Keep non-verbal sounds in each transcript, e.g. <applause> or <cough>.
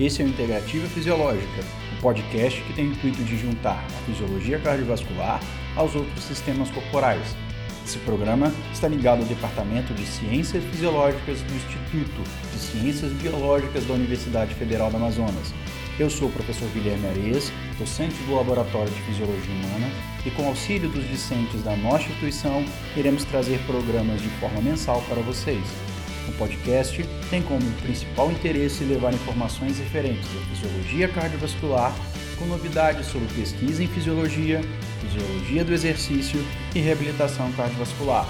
Esse é o Integrativa Fisiológica, o podcast que tem o intuito de juntar a fisiologia cardiovascular aos outros sistemas corporais. Esse programa está ligado ao Departamento de Ciências Fisiológicas do Instituto de Ciências Biológicas da Universidade Federal do Amazonas. Eu sou o professor Guilherme Areias, docente do Laboratório de Fisiologia Humana, e com auxílio dos discentes da nossa instituição, iremos trazer programas de forma mensal para vocês. O podcast tem como principal interesse levar informações referentes à fisiologia cardiovascular, com novidades sobre pesquisa em fisiologia, fisiologia do exercício e reabilitação cardiovascular,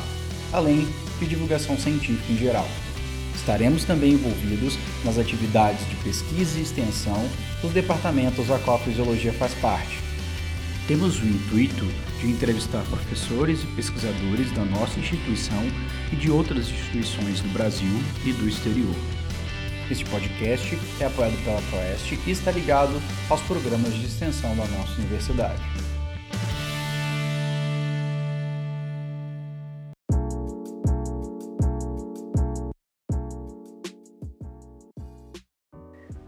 além de divulgação científica em geral. Estaremos também envolvidos nas atividades de pesquisa e extensão dos departamentos a qual a fisiologia faz parte. Temos o intuito de entrevistar professores e pesquisadores da nossa instituição e de outras instituições do Brasil e do exterior. Este podcast é apoiado pela Proeste e está ligado aos programas de extensão da nossa universidade.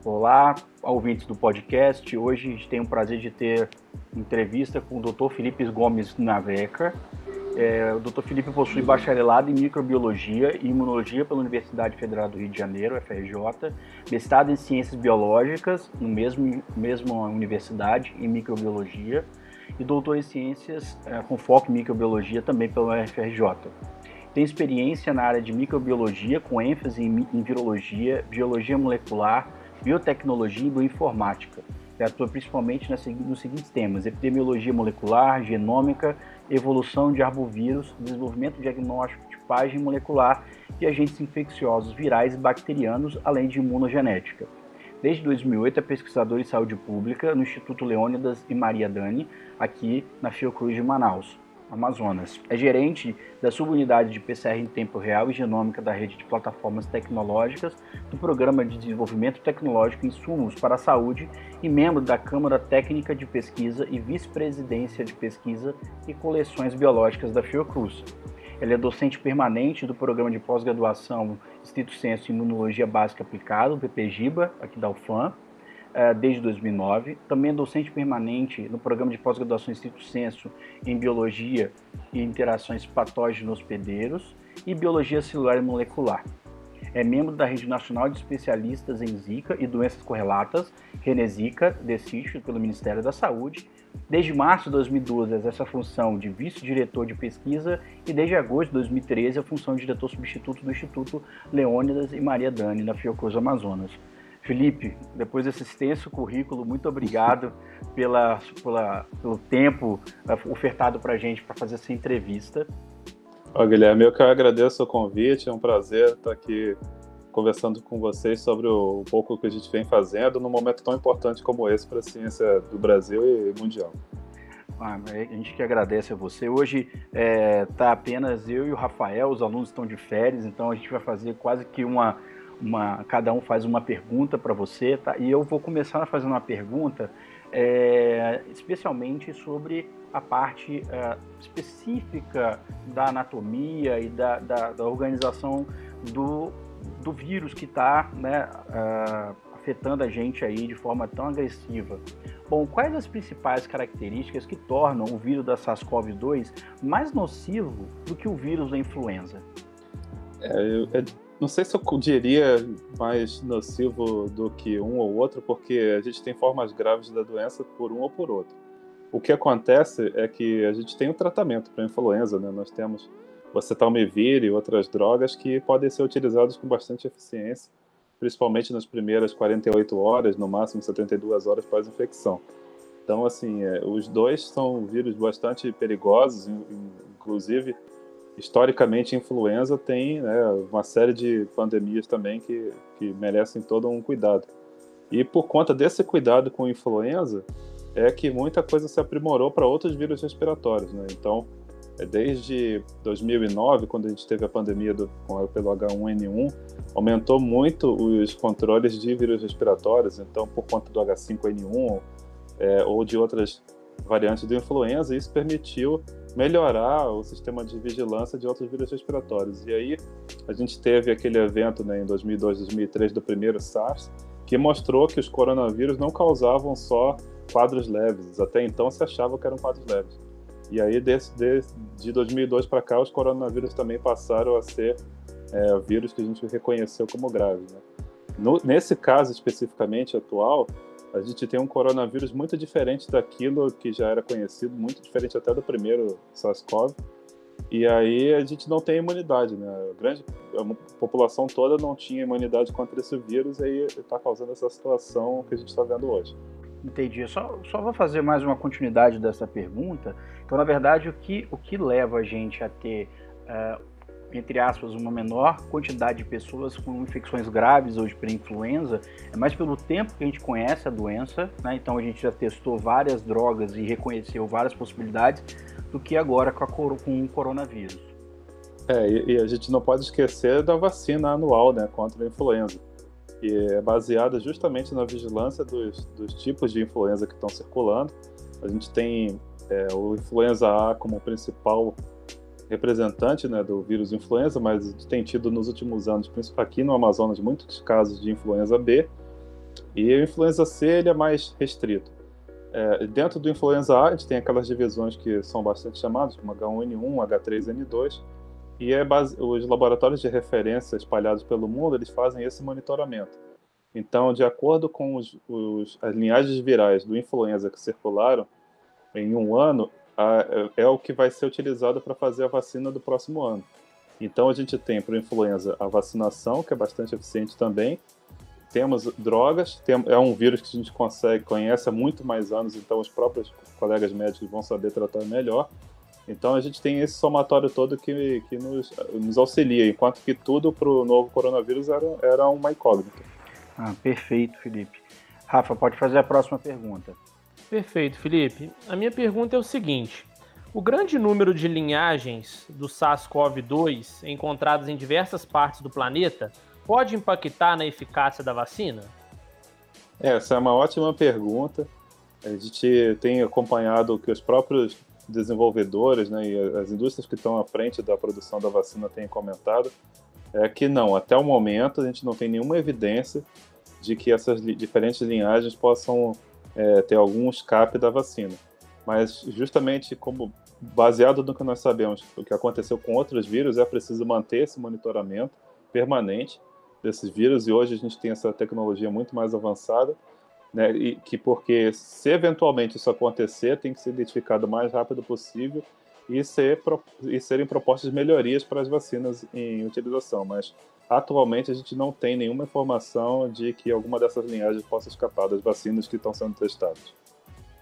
Olá, ouvintes do podcast. Hoje a gente tem o prazer de ter entrevista com o Dr. Felipe Gomes Naveca. É, o Dr. Felipe possui bacharelado em microbiologia e imunologia pela Universidade Federal do Rio de Janeiro, FRJ, mestrado em ciências biológicas no mesmo mesma universidade em microbiologia e doutor em ciências é, com foco em microbiologia também pela FRJ. Tem experiência na área de microbiologia com ênfase em, em virologia, biologia molecular biotecnologia e bioinformática. Ele atua principalmente nos seguintes temas: epidemiologia molecular, genômica, evolução de arbovírus, desenvolvimento diagnóstico, tipagem molecular de agentes infecciosos virais e bacterianos, além de imunogenética. Desde 2008 é pesquisador em saúde pública no Instituto Leônidas e Maria Dani, aqui na Fiocruz de Manaus. Amazonas. É gerente da subunidade de PCR em tempo real e genômica da rede de plataformas tecnológicas do Programa de Desenvolvimento Tecnológico Insumos para a Saúde e membro da Câmara Técnica de Pesquisa e Vice-Presidência de Pesquisa e Coleções Biológicas da Fiocruz. Ele é docente permanente do Programa de Pós-Graduação Instituto e Imunologia Básica Aplicada, PPGIBA, aqui da UFAM, desde 2009. Também é docente permanente no programa de pós-graduação Instituto Senso em Biologia e Interações Patógeno-Hospedeiros e Biologia Celular e Molecular. É membro da Rede Nacional de Especialistas em Zika e Doenças Correlatas, Renesica, DECISH, pelo Ministério da Saúde. Desde março de 2012 exerce a função de vice-diretor de pesquisa e desde agosto de 2013 a função de diretor substituto do Instituto Leônidas e Maria Dani, na Fiocruz Amazonas. Felipe, depois desse extenso currículo, muito obrigado pela, pela pelo tempo uh, ofertado para a gente para fazer essa entrevista. Ó, Guilherme, eu que agradeço o convite, é um prazer estar aqui conversando com vocês sobre o, um pouco que a gente vem fazendo num momento tão importante como esse para a ciência do Brasil e mundial. Ah, a gente que agradece a você. Hoje está é, tá apenas eu e o Rafael, os alunos estão de férias, então a gente vai fazer quase que uma uma, cada um faz uma pergunta para você, tá? E eu vou começar fazendo uma pergunta, é, especialmente sobre a parte é, específica da anatomia e da, da, da organização do, do vírus que está né, uh, afetando a gente aí de forma tão agressiva. Bom, quais as principais características que tornam o vírus da SARS-CoV-2 mais nocivo do que o vírus da influenza? É, é, não sei se eu diria mais nocivo do que um ou outro, porque a gente tem formas graves da doença por um ou por outro. O que acontece é que a gente tem um tratamento para influenza, né? Nós temos o acetalmivir e outras drogas que podem ser utilizadas com bastante eficiência, principalmente nas primeiras 48 horas, no máximo 72 horas pós-infecção. Então, assim, é, os dois são vírus bastante perigosos, inclusive historicamente, influenza tem né, uma série de pandemias também que, que merecem todo um cuidado. E por conta desse cuidado com influenza, é que muita coisa se aprimorou para outros vírus respiratórios. Né? Então, é desde 2009, quando a gente teve a pandemia do, pelo H1N1, aumentou muito os controles de vírus respiratórios. Então, por conta do H5N1 é, ou de outras variantes do influenza, isso permitiu melhorar o sistema de vigilância de outros vírus respiratórios. E aí a gente teve aquele evento né, em 2002, 2003 do primeiro SARS, que mostrou que os coronavírus não causavam só quadros leves. Até então se achava que eram quadros leves. E aí, desde, de 2002 para cá, os coronavírus também passaram a ser é, vírus que a gente reconheceu como graves. Né? No, nesse caso especificamente atual, a gente tem um coronavírus muito diferente daquilo que já era conhecido, muito diferente até do primeiro SARS-CoV. E aí a gente não tem imunidade, né? A grande a população toda não tinha imunidade contra esse vírus e aí está causando essa situação que a gente está vendo hoje. Entendi. Só, só vou fazer mais uma continuidade dessa pergunta. Então, na verdade, o que, o que leva a gente a ter uh, entre aspas, uma menor quantidade de pessoas com infecções graves de pré-influenza, é mais pelo tempo que a gente conhece a doença, né? então a gente já testou várias drogas e reconheceu várias possibilidades, do que agora com, a, com o coronavírus. É, e, e, a gente não pode esquecer da vacina anual né, contra a influenza, que é baseada justamente na vigilância dos, dos tipos de influenza que estão circulando. A gente tem é, o influenza A como principal representante né, do vírus influenza, mas tem tido nos últimos anos, principalmente aqui no Amazonas, muitos casos de influenza B. E a influenza C ele é mais restrito. É, dentro do influenza A, a gente tem aquelas divisões que são bastante chamadas, como H1N1, H3N2, e é base... os laboratórios de referência espalhados pelo mundo, eles fazem esse monitoramento. Então, de acordo com os, os, as linhagens virais do influenza que circularam em um ano, a, é o que vai ser utilizado para fazer a vacina do próximo ano. Então a gente tem para influenza a vacinação, que é bastante eficiente também. Temos drogas, tem, é um vírus que a gente consegue, conhece há muito mais anos, então os próprios colegas médicos vão saber tratar melhor. Então a gente tem esse somatório todo que, que nos, nos auxilia, enquanto que tudo para o novo coronavírus era, era uma incógnita. Ah, perfeito, Felipe. Rafa, pode fazer a próxima pergunta. Perfeito, Felipe. A minha pergunta é o seguinte: o grande número de linhagens do SARS-CoV-2 encontradas em diversas partes do planeta pode impactar na eficácia da vacina? Essa é uma ótima pergunta. A gente tem acompanhado que os próprios desenvolvedores né, e as indústrias que estão à frente da produção da vacina têm comentado. É que não, até o momento a gente não tem nenhuma evidência de que essas diferentes linhagens possam é, ter algum escape da vacina. Mas justamente como baseado no que nós sabemos, o que aconteceu com outros vírus, é preciso manter esse monitoramento permanente desses vírus e hoje a gente tem essa tecnologia muito mais avançada, né, e que porque se eventualmente isso acontecer, tem que ser identificado o mais rápido possível e, ser, e serem propostas melhorias para as vacinas em utilização, mas atualmente a gente não tem nenhuma informação de que alguma dessas linhagens possa escapar das vacinas que estão sendo testadas.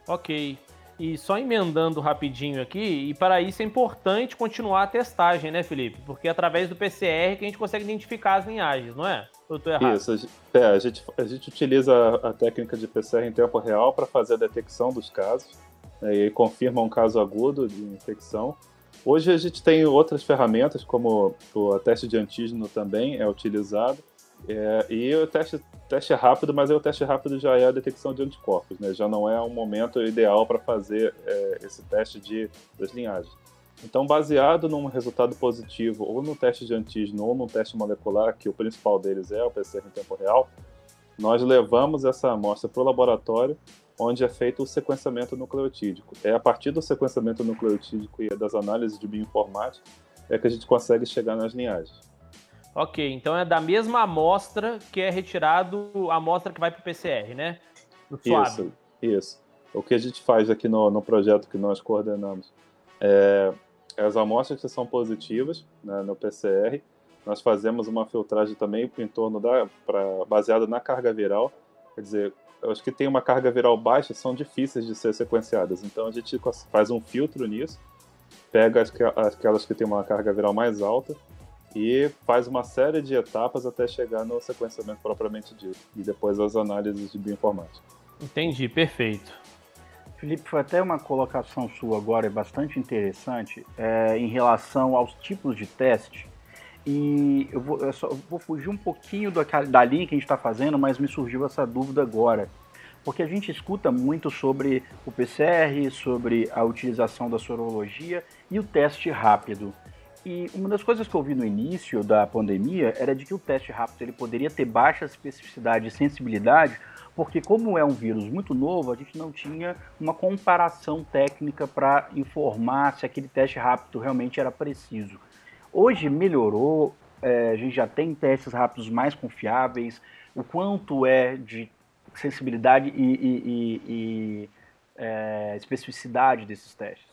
Ok. E só emendando rapidinho aqui, e para isso é importante continuar a testagem, né, Felipe? Porque é através do PCR que a gente consegue identificar as linhagens, não é? Eu estou errado? Isso, a gente, é, a gente, a gente utiliza a técnica de PCR em tempo real para fazer a detecção dos casos né, e confirma um caso agudo de infecção. Hoje a gente tem outras ferramentas, como o teste de antígeno também é utilizado. É, e o teste, teste é rápido, mas o teste rápido já é a detecção de anticorpos, né? já não é um momento ideal para fazer é, esse teste de, das linhagens. Então, baseado num resultado positivo, ou no teste de antígeno, ou no teste molecular, que o principal deles é o PCR em tempo real, nós levamos essa amostra para o laboratório onde é feito o sequenciamento nucleotídico. É a partir do sequenciamento nucleotídico e das análises de bioinformática é que a gente consegue chegar nas linhagens. Ok, então é da mesma amostra que é retirado a amostra que vai para o PCR, né? Isso, isso. O que a gente faz aqui no, no projeto que nós coordenamos é as amostras que são positivas né, no PCR, nós fazemos uma filtragem também em torno da, pra, baseada na carga viral, quer dizer, as que têm uma carga viral baixa são difíceis de ser sequenciadas. Então a gente faz um filtro nisso, pega aquelas que têm uma carga viral mais alta e faz uma série de etapas até chegar no sequenciamento propriamente dito. E depois as análises de bioinformática. Entendi, perfeito. Felipe, foi até uma colocação sua agora bastante interessante é, em relação aos tipos de teste. E eu vou, eu só, vou fugir um pouquinho da, da linha que a gente está fazendo, mas me surgiu essa dúvida agora. Porque a gente escuta muito sobre o PCR, sobre a utilização da sorologia e o teste rápido. e uma das coisas que eu vi no início da pandemia era de que o teste rápido ele poderia ter baixa especificidade e sensibilidade, porque como é um vírus muito novo, a gente não tinha uma comparação técnica para informar se aquele teste rápido realmente era preciso. Hoje melhorou, é, a gente já tem testes rápidos mais confiáveis, o quanto é de sensibilidade e, e, e, e é, especificidade desses testes.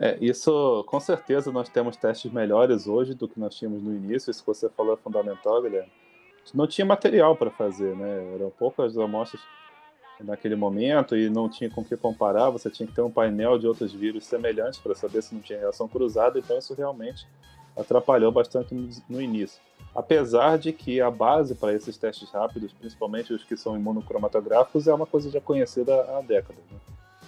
É, isso, com certeza, nós temos testes melhores hoje do que nós tínhamos no início. Isso que você falou é fundamental, Guilherme. Não tinha material para fazer, né? Eram poucas amostras naquele momento e não tinha com que comparar. Você tinha que ter um painel de outros vírus semelhantes para saber se não tinha reação cruzada. Então, isso realmente atrapalhou bastante no, início. Apesar de que a base para esses testes rápidos, principalmente os que são imunocromatográficos, é uma coisa já conhecida há décadas. Né?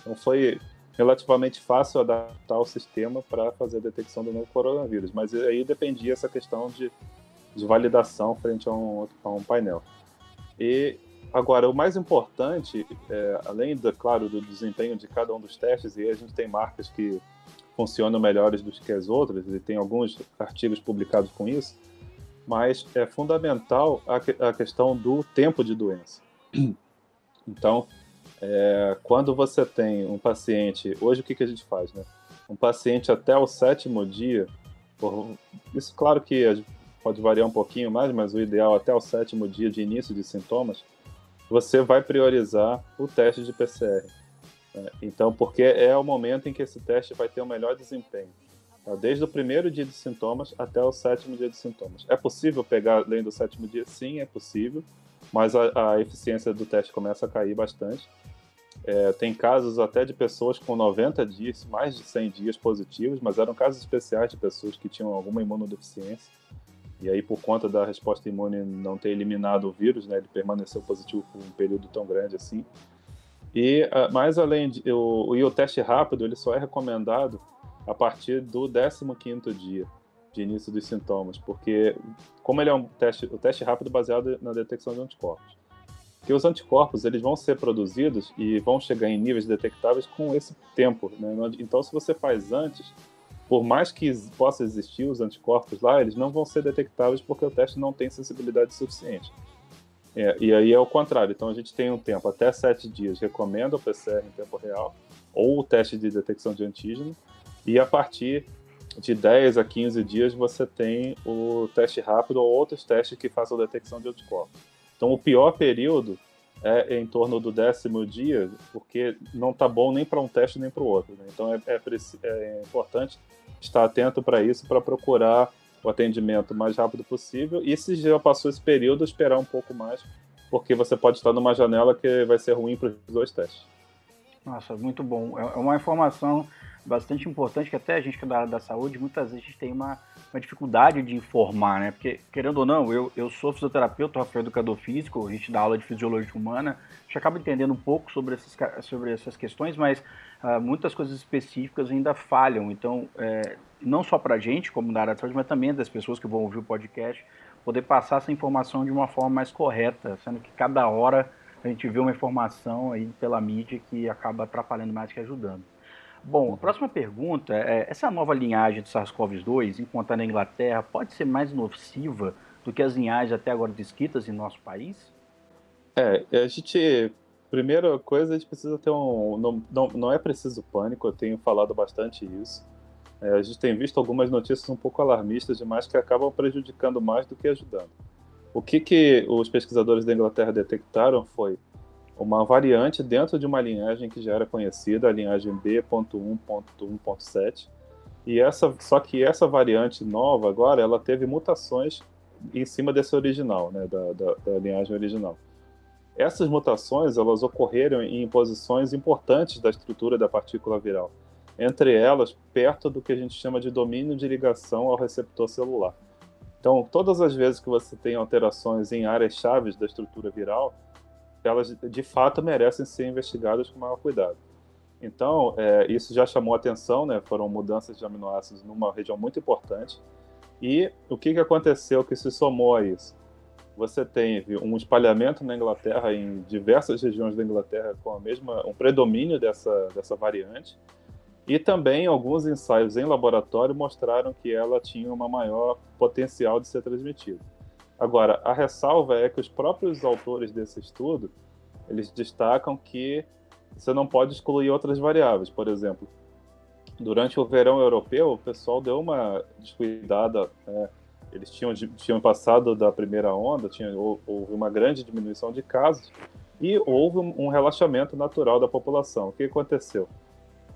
Então, foi relativamente fácil adaptar o sistema para fazer a detecção do novo coronavírus, mas aí dependia essa questão de, de validação frente a um, a um painel. E agora, o mais importante, é, além, do, claro, do desempenho de cada um dos testes, e a gente tem marcas que funcionam melhores do que as outras, e tem alguns artigos publicados com isso, mas é fundamental a, a questão do tempo de doença. <clears throat> Então, é, quando você tem um paciente, hoje o que, que a gente faz, né? Um paciente até o sétimo dia, por, isso claro que pode variar um pouquinho mais, mas o ideal até o sétimo dia de início de sintomas, você vai priorizar o teste de PCR. Né? Então, porque é o momento em que esse teste vai ter o melhor desempenho. Tá? Desde o primeiro dia de sintomas até o sétimo dia de sintomas. É possível pegar além do sétimo dia? Sim, é possível, mas a, a eficiência do teste começa a cair bastante. É, tem casos até de pessoas com 90 dias, mais de 100 dias positivos, mas eram casos especiais de pessoas que tinham alguma imunodeficiência. E aí, por conta da resposta imune não ter eliminado o vírus, né, ele permaneceu positivo por um período tão grande assim. E uh, mais além de, o, e o teste rápido, ele só é recomendado a partir do 15º dia de início dos sintomas, porque como ele é um teste, o teste rápido baseado na detecção de anticorpos que os anticorpos eles vão ser produzidos e vão chegar em níveis detectáveis com esse tempo. Né? Então, se você faz antes, por mais que possa existir os anticorpos lá, eles não vão ser detectáveis porque o teste não tem sensibilidade suficiente. É, e aí é o contrário. Então, a gente tem um tempo até sete dias, recomenda o PCR em tempo real ou o teste de detecção de antígeno, e a partir de 10 a 15 dias você tem o teste rápido ou outros testes que façam detecção de anticorpos. Então, o pior período é em torno do décimo dia, porque não está bom nem para um teste nem para o outro. Né? Então, é, é, é, importante estar atento para isso, para procurar o atendimento o mais rápido possível. E se já passou esse período, esperar um pouco mais, porque você pode estar numa janela que vai ser ruim para os dois testes. Nossa, muito bom. É, é uma informação bastante importante que até a gente que é da da saúde, muitas vezes a gente tem uma uma dificuldade de informar, né? Porque, querendo ou não, eu, eu sou fisioterapeuta, Rafael educador físico, a gente dá aula de fisiologia humana, a gente acaba entendendo um pouco sobre essas, sobre essas questões, mas uh, muitas coisas específicas ainda falham. Então, é, não só para a gente, como na área de saúde, mas também das pessoas que vão ouvir o podcast, poder passar essa informação de uma forma mais correta, sendo que cada hora a gente vê uma informação aí pela mídia que acaba atrapalhando mais que ajudando. Bom, a próxima pergunta é: essa nova linhagem do SARS-CoV-2, encontrada na Inglaterra, pode ser mais nociva do que as linhagens até agora descritas em nosso país? É, a gente. Primeira coisa, a gente precisa ter um. Não, não, não é preciso pânico, eu tenho falado bastante isso. É, a gente tem visto algumas notícias um pouco alarmistas demais que acabam prejudicando mais do que ajudando. O que, que os pesquisadores da Inglaterra detectaram foi uma variante dentro de uma linhagem que já era conhecida, a linhagem B.1.1.7. E essa, só que essa variante nova agora, ela teve mutações em cima desse original, né, da, da, da linhagem original. Essas mutações, elas ocorreram em posições importantes da estrutura da partícula viral, entre elas perto do que a gente chama de domínio de ligação ao receptor celular. Então, todas as vezes que você tem alterações em áreas chaves da estrutura viral, elas de fato merecem ser investigadas com maior cuidado. Então, é, isso já chamou atenção, né? Foram mudanças de aminoácidos numa região muito importante. E o que, que aconteceu que se somou a isso? Você teve um espalhamento na Inglaterra, em diversas regiões da Inglaterra, com a mesma, um predomínio dessa, dessa variante. E também alguns ensaios em laboratório mostraram que ela tinha uma maior potencial de ser transmitida. Agora, a ressalva é que os próprios autores desse estudo, eles destacam que você não pode excluir outras variáveis. Por exemplo, durante o verão europeu, o pessoal deu uma descuidada. Né? Eles tinham, tinham passado da primeira onda, tinha, houve uma grande diminuição de casos e houve um relaxamento natural da população. O que aconteceu?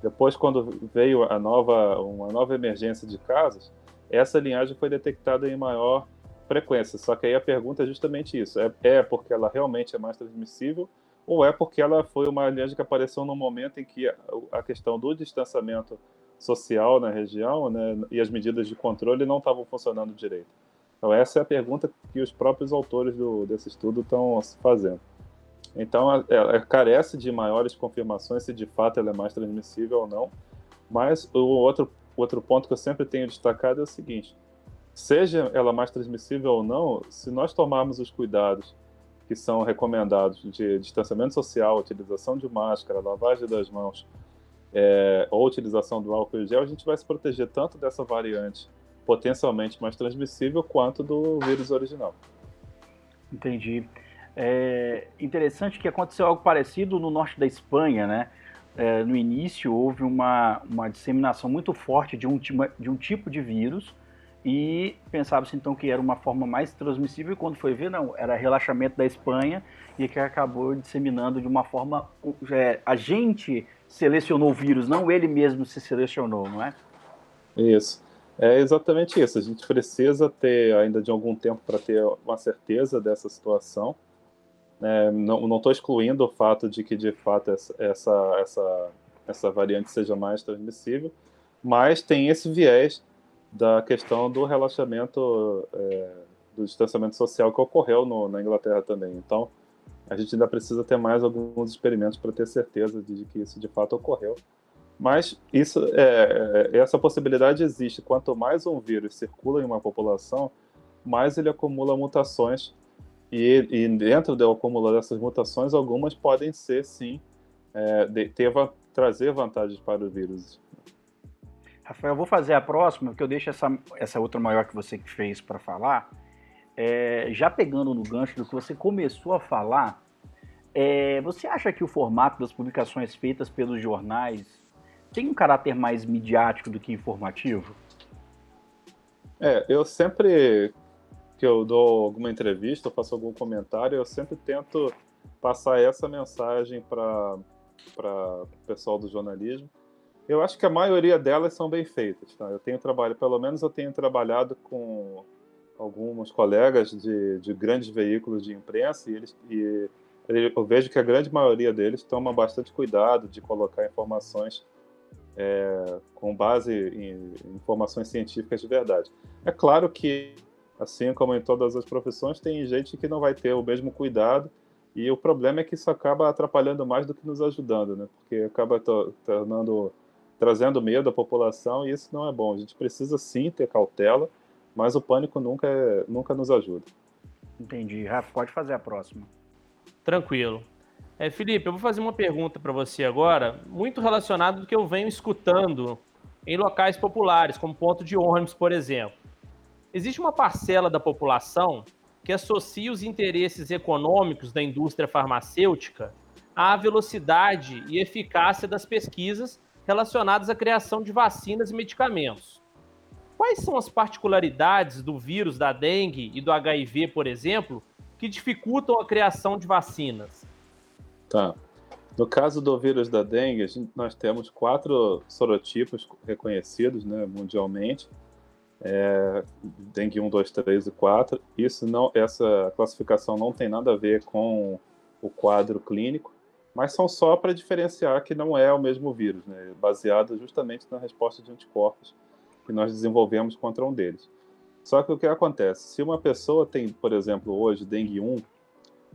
Depois, quando veio a nova, uma nova emergência de casos, essa linhagem foi detectada em maior frequência. Só que aí a pergunta é justamente isso: é, é porque ela realmente é mais transmissível ou é porque ela foi uma linhagem que apareceu no momento em que a, a questão do distanciamento social na região né, e as medidas de controle não estavam funcionando direito? Então, essa é a pergunta que os próprios autores do, desse estudo estão fazendo. Então, ela carece de maiores confirmações se de fato ela é mais transmissível ou não. Mas o outro, outro ponto que eu sempre tenho destacado é o seguinte: seja ela mais transmissível ou não, se nós tomarmos os cuidados que são recomendados de distanciamento social, utilização de máscara, lavagem das mãos, é, ou utilização do álcool em gel, a gente vai se proteger tanto dessa variante potencialmente mais transmissível quanto do vírus original. Entendi. É interessante que aconteceu algo parecido no norte da Espanha, né? É, no início houve uma, uma disseminação muito forte de um, de um tipo de vírus e pensava-se então que era uma forma mais transmissível e quando foi ver, não, era relaxamento da Espanha e que acabou disseminando de uma forma... É, a gente selecionou o vírus, não ele mesmo se selecionou, não é? Isso. É exatamente isso. A gente precisa ter ainda de algum tempo para ter uma certeza dessa situação. É, não estou excluindo o fato de que de fato essa, essa, essa, variante seja mais transmissível, mas tem esse viés da questão do relaxamento é, do distanciamento social que ocorreu no, na Inglaterra também. Então, a gente ainda precisa ter mais alguns experimentos para ter certeza de que isso de fato ocorreu. Mas isso, é, é, essa possibilidade existe. Quanto mais um vírus circula em uma população, mais ele acumula mutações e, e dentro do acúmulo dessas mutações, algumas podem ser sim é, de, ter, trazer vantagens para o vírus. Rafael, eu vou fazer a próxima, porque eu deixo essa, essa outra maior que você fez para falar. É, já pegando no gancho do que você começou a falar, é, você acha que o formato das publicações feitas pelos jornais tem um caráter mais midiático do que informativo? É, eu sempre que eu dou alguma entrevista, faço algum comentário, eu sempre tento passar essa mensagem para o pessoal do jornalismo eu acho que a maioria delas são bem feitas. Tá? Eu tenho trabalho, pelo menos eu tenho trabalhado com alguns colegas de, de grandes veículos de imprensa e, eles, e eu vejo que a grande maioria deles toma bastante cuidado de colocar informações é, com base em informações científicas de verdade. É claro que, assim como em todas as profissões, tem gente que não vai ter o mesmo cuidado e o problema é que isso acaba atrapalhando mais do que nos ajudando, né? Porque acaba tornando trazendo medo à população e isso não é bom. A gente precisa sim ter cautela, mas o pânico nunca, é, nunca nos ajuda. Entendi. Rafa, pode fazer a próxima. Tranquilo. É, Felipe, eu vou fazer uma pergunta para você agora, muito relacionado do que eu venho escutando em locais populares, como ponto de ônibus, por exemplo. Existe uma parcela da população que associa os interesses econômicos da indústria farmacêutica à velocidade e eficácia das pesquisas relacionadas à criação de vacinas e medicamentos. Quais são as particularidades do vírus da dengue e do HIV, por exemplo, que dificultam a criação de vacinas? Tá. No caso do vírus da dengue, nós temos quatro sorotipos reconhecidos né, mundialmente. É, dengue 1, 2, 3 e 4. Isso não, essa classificação não tem nada a ver com o quadro clínico mas são só para diferenciar que não é o mesmo vírus, né? baseado justamente na resposta de anticorpos que nós desenvolvemos contra um deles. Só que o que acontece? Se uma pessoa tem, por exemplo, hoje dengue 1,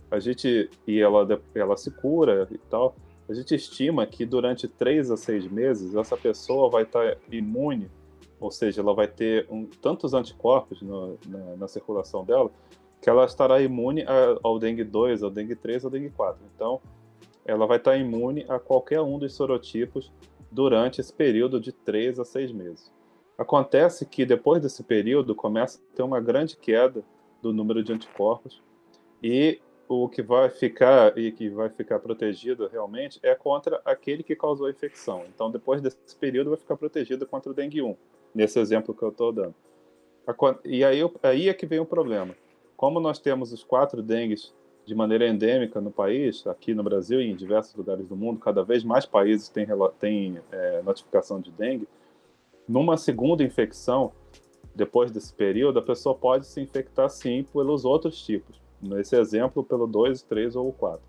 a gente e ela, ela se cura e tal, a gente estima que durante 3 a 6 meses essa pessoa vai estar imune, ou seja, ela vai ter um, tantos anticorpos no, na, na, circulação dela, que ela estará imune ao dengue 2, ao dengue 3, ao dengue 4. Então, ela vai estar imune a qualquer um dos sorotipos durante esse período de três a seis meses. Acontece que depois desse período começa a ter uma grande queda do número de anticorpos e o que vai ficar e que vai ficar protegido realmente é contra aquele que causou a infecção. Então, depois desse período, vai ficar protegido contra o dengue 1, nesse exemplo que eu estou dando. E aí, aí é que vem o problema. Como nós temos os quatro dengues de maneira endêmica no país, aqui no Brasil e em diversos lugares do mundo, cada vez mais países têm, têm é, notificação de dengue, numa segunda infecção, depois desse período, a pessoa pode se infectar sim pelos outros tipos Nesse exemplo, pelo 2, 3 ou 4.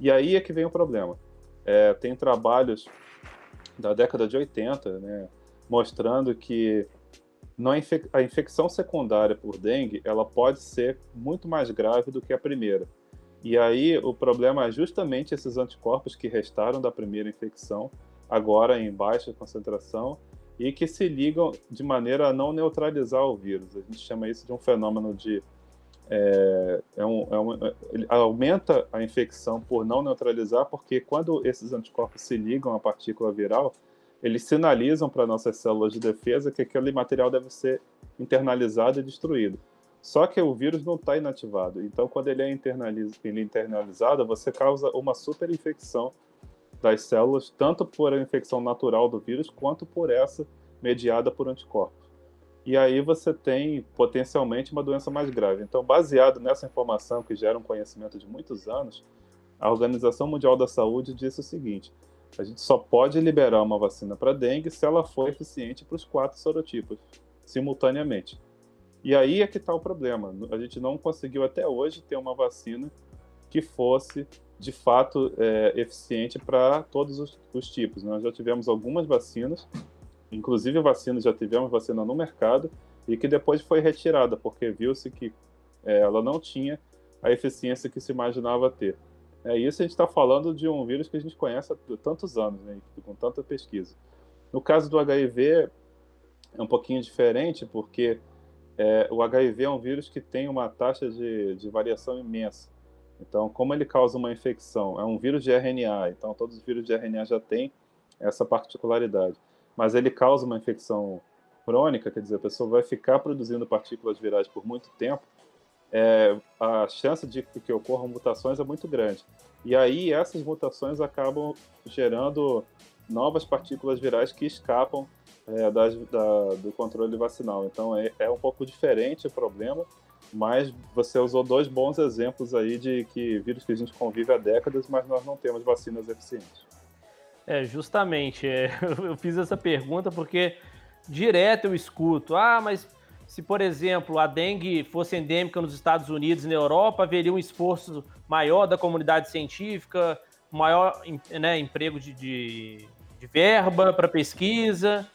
E aí é que vem o problema. É, tem trabalhos da década de 80, né, mostrando que a infecção secundária por dengue ela pode ser muito mais grave do que a primeira. E aí o problema é justamente esses anticorpos que restaram da primeira infecção, agora em baixa concentração, e que se ligam de maneira a não neutralizar o vírus. A gente chama isso de um fenômeno de é, é um, é um, aumenta a infecção por não neutralizar, porque quando esses anticorpos se ligam à partícula viral, eles sinalizam para nossas células de defesa que aquele material deve ser internalizado e destruído. Só que o vírus não está inativado. Então, quando ele é ele é internalizado, você causa uma superinfecção das células, tanto por a infecção natural do vírus, quanto por essa mediada por anticorpos e aí você tem potencialmente uma doença mais grave. Então, baseado nessa informação que gera um conhecimento de muitos anos, a Organização Mundial da Saúde disse o seguinte: a gente só pode liberar uma vacina para dengue se ela for eficiente para os quatro sorotipos, simultaneamente. E aí é que está o problema. A gente não conseguiu até hoje ter uma vacina que fosse de fato é, eficiente para todos os, os tipos. Nós já tivemos algumas vacinas inclusive vacina, já tivemos vacina no mercado e que depois foi retirada, porque viu-se que é, ela não tinha a eficiência que se imaginava ter. É isso a gente está falando de um vírus que a gente conhece há tantos anos, né, com tanta pesquisa. No caso do HIV é um pouquinho diferente, porque é, o HIV é um vírus que tem uma taxa de, de variação imensa. Então, como ele causa uma infecção, é um vírus de RNA, então todos os vírus de RNA já têm essa particularidade mas ele causa uma infecção crônica, quer dizer, a pessoa vai ficar produzindo partículas virais por muito tempo, é, a chance de que ocorram mutações é muito grande. E aí essas mutações acabam gerando novas partículas virais que escapam é, das, da, do controle vacinal. Então é, é, um pouco diferente o problema, mas você usou dois bons exemplos aí de que vírus que a gente convive há décadas, mas nós não temos vacinas eficientes. É, justamente. É, <laughs> eu fiz essa pergunta porque direto eu escuto: ah, mas se, por exemplo, a dengue fosse endêmica nos Estados Unidos e na Europa, haveria um esforço maior da comunidade científica, maior né, emprego de, de, de verba para pesquisa,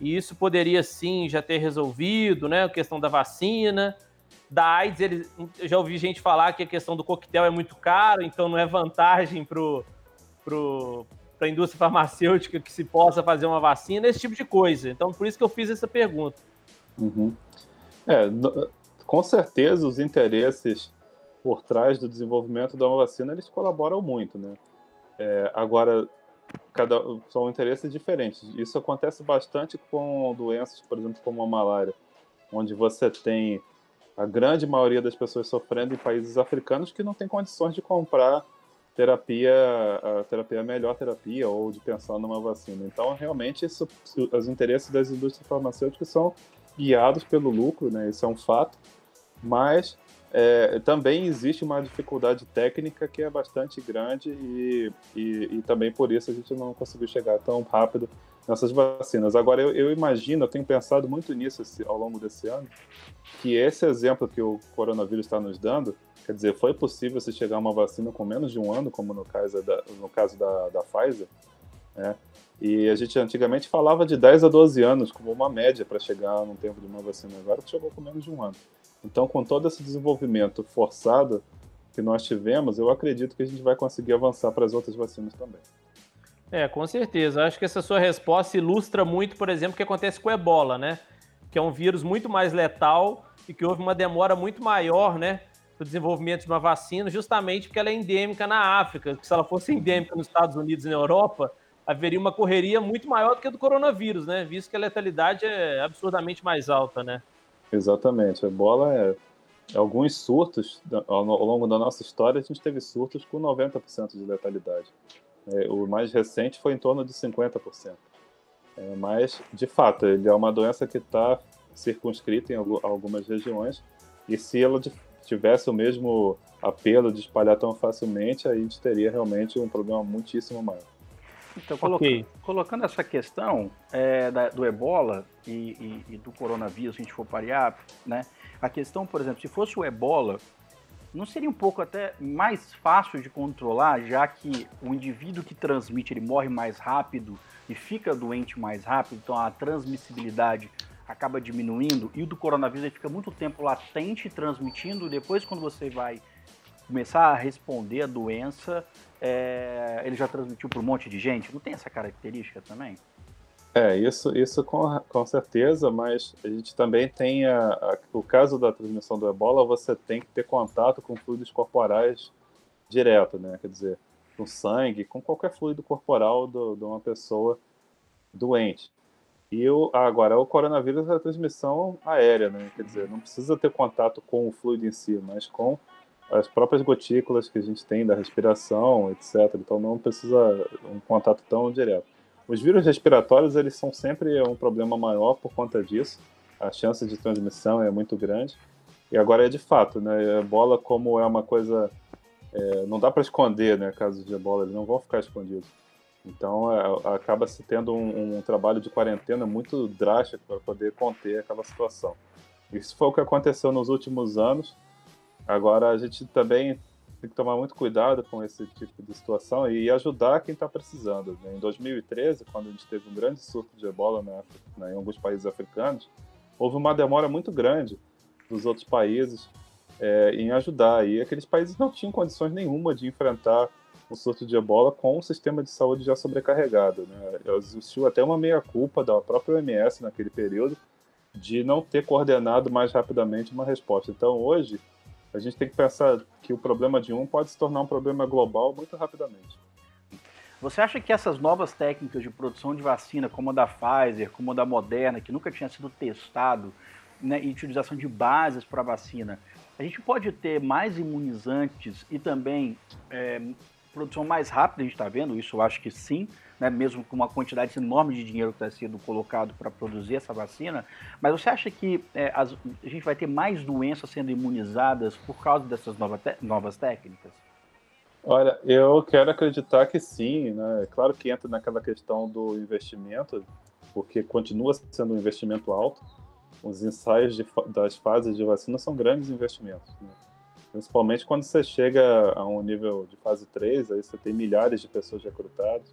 e isso poderia sim já ter resolvido, né? A questão da vacina. Da AIDS, ele, eu já ouvi gente falar que a questão do coquetel é muito caro, então não é vantagem para pro, para a indústria farmacêutica que se possa fazer uma vacina, esse tipo de coisa. Então, por isso que eu fiz essa pergunta. Uhum. É, com certeza os interesses por trás do desenvolvimento da vacina eles colaboram muito, né? É, agora, cada, são interesses diferentes. Isso acontece bastante com doenças, por exemplo, como a malária, onde você tem a grande maioria das pessoas sofrendo em países africanos que não têm condições de comprar terapia, a terapia melhor terapia ou de pensar numa vacina. Então, realmente, isso, os interesses das indústrias farmacêuticas são guiados pelo lucro, né? Isso é um fato. Mas é, também existe uma dificuldade técnica que é bastante grande e, e, e, também por isso a gente não conseguiu chegar tão rápido nessas vacinas. Agora, eu, eu imagino, eu tenho pensado muito nisso esse, ao longo desse ano, que esse exemplo que o coronavírus está nos dando Quer dizer, foi possível se chegar a uma vacina com menos de um ano, como no caso da, no caso da, da Pfizer, né? E a gente antigamente falava de 10 a 12 anos como uma média para chegar num tempo de uma vacina. Agora chegou com menos de um ano. Então, com todo esse desenvolvimento forçado que nós tivemos, eu acredito que a gente vai conseguir avançar para as outras vacinas também. É, com certeza. Acho que essa sua resposta ilustra muito, por exemplo, o que acontece com o ebola, né? Que é um vírus muito mais letal e que houve uma demora muito maior, né? para o desenvolvimento de uma vacina, justamente porque ela é endêmica na África. Se ela fosse endêmica nos Estados Unidos e na Europa, haveria uma correria muito maior do que a do coronavírus, né? Visto que a letalidade é absurdamente mais alta, né? Exatamente. A ebola é alguns surtos ao longo da nossa história a gente teve surtos com 90% de letalidade. É, o mais recente foi em torno de 50%. É, mas, de fato, ele é uma doença que está circunscrita em algumas regiões e se ela tivesse o mesmo apelo de espalhar tão facilmente, aí a gente teria realmente um problema muitíssimo maior. Então, okay. colocando essa questão é, da, do ebola e, e, e, do coronavírus, se a gente for parear, né? A questão, por exemplo, se fosse o ebola, não seria um pouco até mais fácil de controlar, já que o indivíduo que transmite ele morre mais rápido e fica doente mais rápido, então a transmissibilidade acaba diminuindo e o do coronavírus ele fica muito tempo latente transmitindo, depois quando você vai começar a responder a doença, é, ele já transmitiu para um monte de gente? Não tem essa característica também? É, isso, isso com, com certeza, mas a gente também tem a, a, o caso da transmissão do ebola, você tem que ter contato com fluidos corporais direto, né? Quer dizer, com sangue, com qualquer fluido corporal do, de uma pessoa doente. E o, agora, o coronavírus é a transmissão aérea, né? Quer dizer, não precisa ter contato com o fluido em si, mas com as próprias gotículas que a gente tem da respiração, etc. Então não precisa um contato tão direto. Os vírus respiratórios, eles são sempre um problema maior por conta disso. A chance de transmissão é muito grande. E agora é de fato, né? Ebola, como é uma coisa. É, não dá para esconder, né? Casos de ebola, eles não vão ficar escondidos. Então é, acaba se tendo um, um, trabalho de quarentena muito drástico para poder conter aquela situação. Isso foi o que aconteceu nos últimos anos. Agora a gente também tem que tomar muito cuidado com esse tipo de situação e ajudar quem está precisando. Né? Em 2013, quando a gente teve um grande surto de ebola na, né, em alguns países africanos, houve uma demora muito grande dos outros países é, em ajudar. E aqueles países não tinham condições nenhuma de enfrentar o surto de ebola com um sistema de saúde já sobrecarregado. Né? Existiu até uma meia-culpa da própria OMS naquele período de não ter coordenado mais rapidamente uma resposta. Então, hoje, a gente tem que pensar que o problema de um pode se tornar um problema global muito rapidamente. Você acha que essas novas técnicas de produção de vacina, como a da Pfizer, como a da Moderna, que nunca tinha sido testado, né, e utilização de bases para vacina, a gente pode ter mais imunizantes e também é, produção mais rápida, a gente está vendo isso, eu acho que sim, né, mesmo com uma quantidade enorme de dinheiro que está sendo colocado para produzir essa vacina, mas você acha que é, as, a gente vai ter mais doenças sendo imunizadas por causa dessas nova novas técnicas? Olha, eu quero acreditar que sim, né? É claro que entra naquela questão do investimento, porque continua sendo um investimento alto. Os ensaios de, das fases de vacina são grandes investimentos. Né? Principalmente quando você chega a um nível de fase 3, aí você tem milhares de pessoas recrutadas.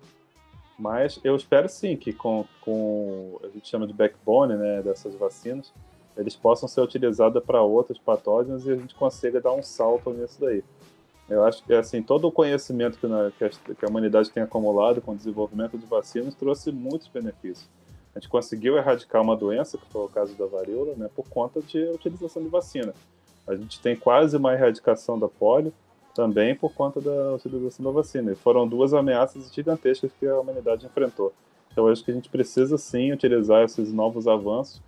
Mas eu espero sim que com, com a gente chama de backbone né, dessas vacinas, eles possam ser utilizados para outros patógenos e a gente consiga dar um salto nisso daí. Eu acho que assim todo o conhecimento que, na, que, a, que a humanidade tem acumulado com o desenvolvimento de vacinas trouxe muitos benefícios. A gente conseguiu erradicar uma doença, que foi o caso da varíola, né, por conta de utilização de vacina. A gente tem quase uma erradicação da polio, também por conta da utilização da vacina. E foram duas ameaças gigantescas que a humanidade enfrentou. Então, eu acho que a gente precisa sim utilizar esses novos avanços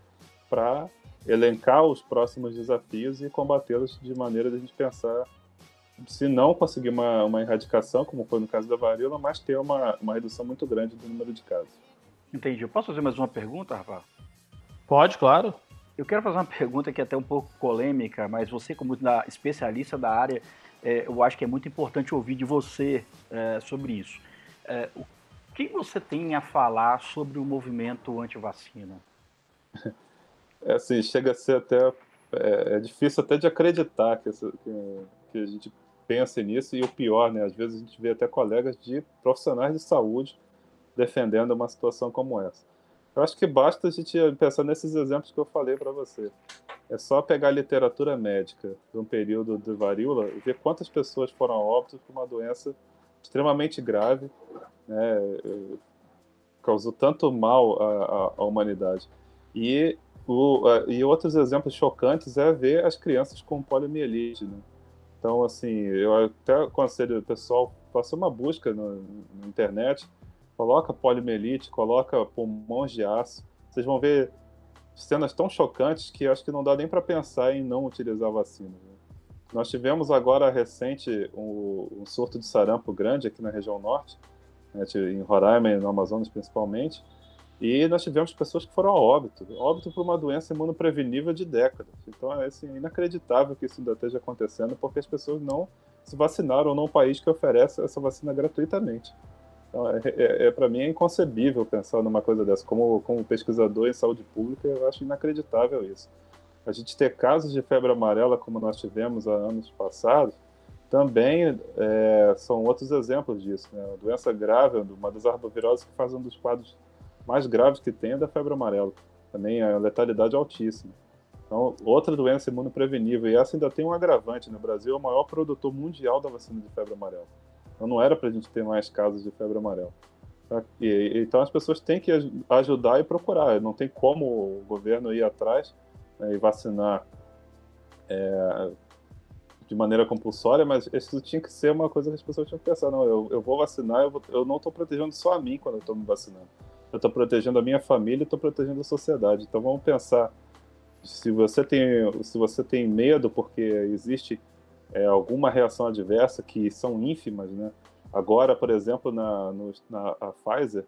para elencar os próximos desafios e combatê-los de maneira de a gente pensar, se não conseguir uma, uma erradicação, como foi no caso da varíola, mas ter uma, uma redução muito grande do número de casos. Entendi. Eu posso fazer mais uma pergunta, Rafa? Pode, claro. Eu quero fazer uma pergunta que é até um pouco polêmica, mas você, como especialista da área, é, eu acho que é muito importante ouvir de você é, sobre isso. É, o que você tem a falar sobre o movimento anti-vacina? É assim, chega a ser até. É, é difícil até de acreditar que, essa, que, que, a gente pense nisso, e o pior, né? Às vezes a gente vê até colegas de profissionais de saúde defendendo uma situação como essa. Eu acho que basta a gente pensar nesses exemplos que eu falei para você. É só pegar a literatura médica de um período de varíola e ver quantas pessoas foram óbitos por uma doença extremamente grave, né, causou tanto mal à, à humanidade. E, o, e outros exemplos chocantes é ver as crianças com poliomielite. Né? Então, assim, eu até aconselho o pessoal faça uma busca na internet coloca poliomielite, coloca pulmões de aço. Vocês vão ver cenas tão chocantes que acho que não dá nem para pensar em não utilizar vacina. Né? Nós tivemos agora recente um, um, surto de sarampo grande aqui na região norte, né, em Roraima e no Amazonas principalmente, e nós tivemos pessoas que foram a óbito, óbito por uma doença imunoprevenível de décadas. Então é assim, inacreditável que isso ainda esteja acontecendo, porque as pessoas não se vacinaram num país que oferece essa vacina gratuitamente. Então, é, é, é para mim é inconcebível pensar numa coisa dessa. Como, como pesquisador em saúde pública, eu acho inacreditável isso. A gente ter casos de febre amarela, como nós tivemos há anos passados, também é, são outros exemplos disso. Né? Doença grave, uma das arboviroses que faz um dos quadros mais graves que tem é da febre amarela. Também a letalidade é altíssima. Então, outra doença imunoprevenível. E essa ainda tem um agravante. No Brasil é o maior produtor mundial da vacina de febre amarela. Então, não era para a gente ter mais casos de febre amarela. Tá? E, então, as pessoas têm que ajudar e procurar. Não tem como o governo ir atrás né, e vacinar é, de maneira compulsória, mas isso tinha que ser uma coisa que as pessoas tinham que pensar. Não, eu, eu vou vacinar, eu, vou, eu não estou protegendo só a mim quando eu estou me vacinando. Eu estou protegendo a minha família e estou protegendo a sociedade. Então, vamos pensar se você tem, se você tem medo porque existe é, alguma reação adversa que são ínfimas, né? Agora, por exemplo, na, no, na Pfizer,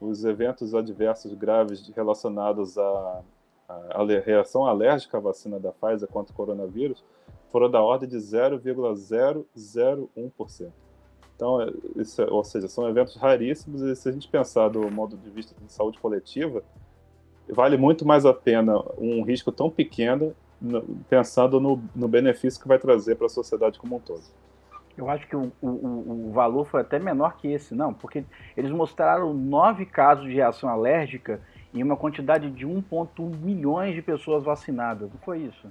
os eventos adversos graves relacionados à, reação alérgica à vacina da Pfizer contra o coronavírus foram da ordem de 0,001%. Então, é, isso, é, ou seja, são eventos raríssimos e se a gente pensar do modo de vista de saúde coletiva, vale muito mais a pena um risco tão pequeno pensando no, no benefício que vai trazer para a sociedade como um todo. Eu acho que o, o, o, valor foi até menor que esse, não, porque eles mostraram nove casos de reação alérgica em uma quantidade de 1,1 milhões de pessoas vacinadas. Não foi isso?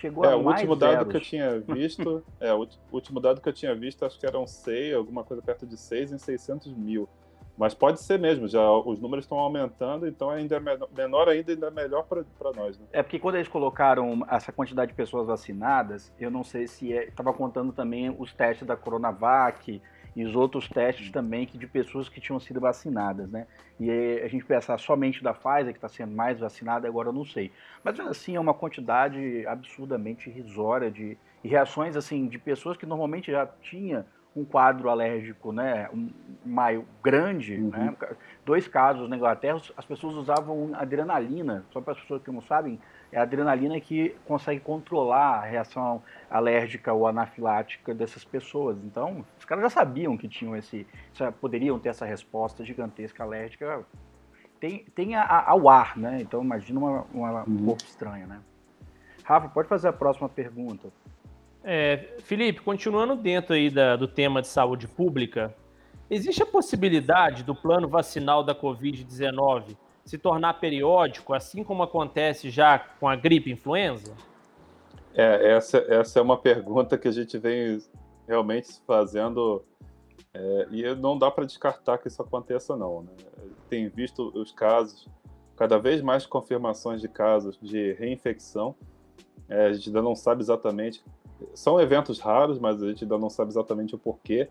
Chegou é, a o último dado zeros. que eu tinha <laughs> visto, é, o último dado que eu tinha visto, acho que eram 6, alguma coisa perto de 6 em 600 mil. Mas pode ser mesmo, já os números estão aumentando, então ainda é menor ainda, ainda é melhor para nós. Né? É porque quando eles colocaram essa quantidade de pessoas vacinadas, eu não sei se estava é, contando também os testes da Coronavac e os outros testes também que de pessoas que tinham sido vacinadas, né? E a gente pensar somente da Pfizer, que está sendo mais vacinada, agora eu não sei. Mas assim, é uma quantidade absurdamente irrisória de reações assim de pessoas que normalmente já tinha um quadro alérgico né, um, maior, grande, uhum. né, dois casos na Inglaterra, as pessoas usavam adrenalina, só para as pessoas que não sabem, é a adrenalina que consegue controlar a reação alérgica ou anafilática dessas pessoas. Então, os caras já sabiam que tinham esse, poderiam ter essa resposta gigantesca alérgica. Tem, tem a, a, ao ar, né? Então, imagina uma, uma uhum. um pouco estranha, né? Rafa, pode fazer a próxima pergunta. É, Felipe, continuando dentro aí da, do tema de saúde pública, existe a possibilidade do plano vacinal da Covid-19 se tornar periódico, assim como acontece já com a gripe influenza? É, essa, essa é uma pergunta que a gente vem realmente fazendo é, e não dá para descartar que isso aconteça, não. Né? Tem visto os casos, cada vez mais confirmações de casos de reinfecção. É, a gente ainda não sabe exatamente são eventos raros, mas a gente ainda não sabe exatamente o porquê.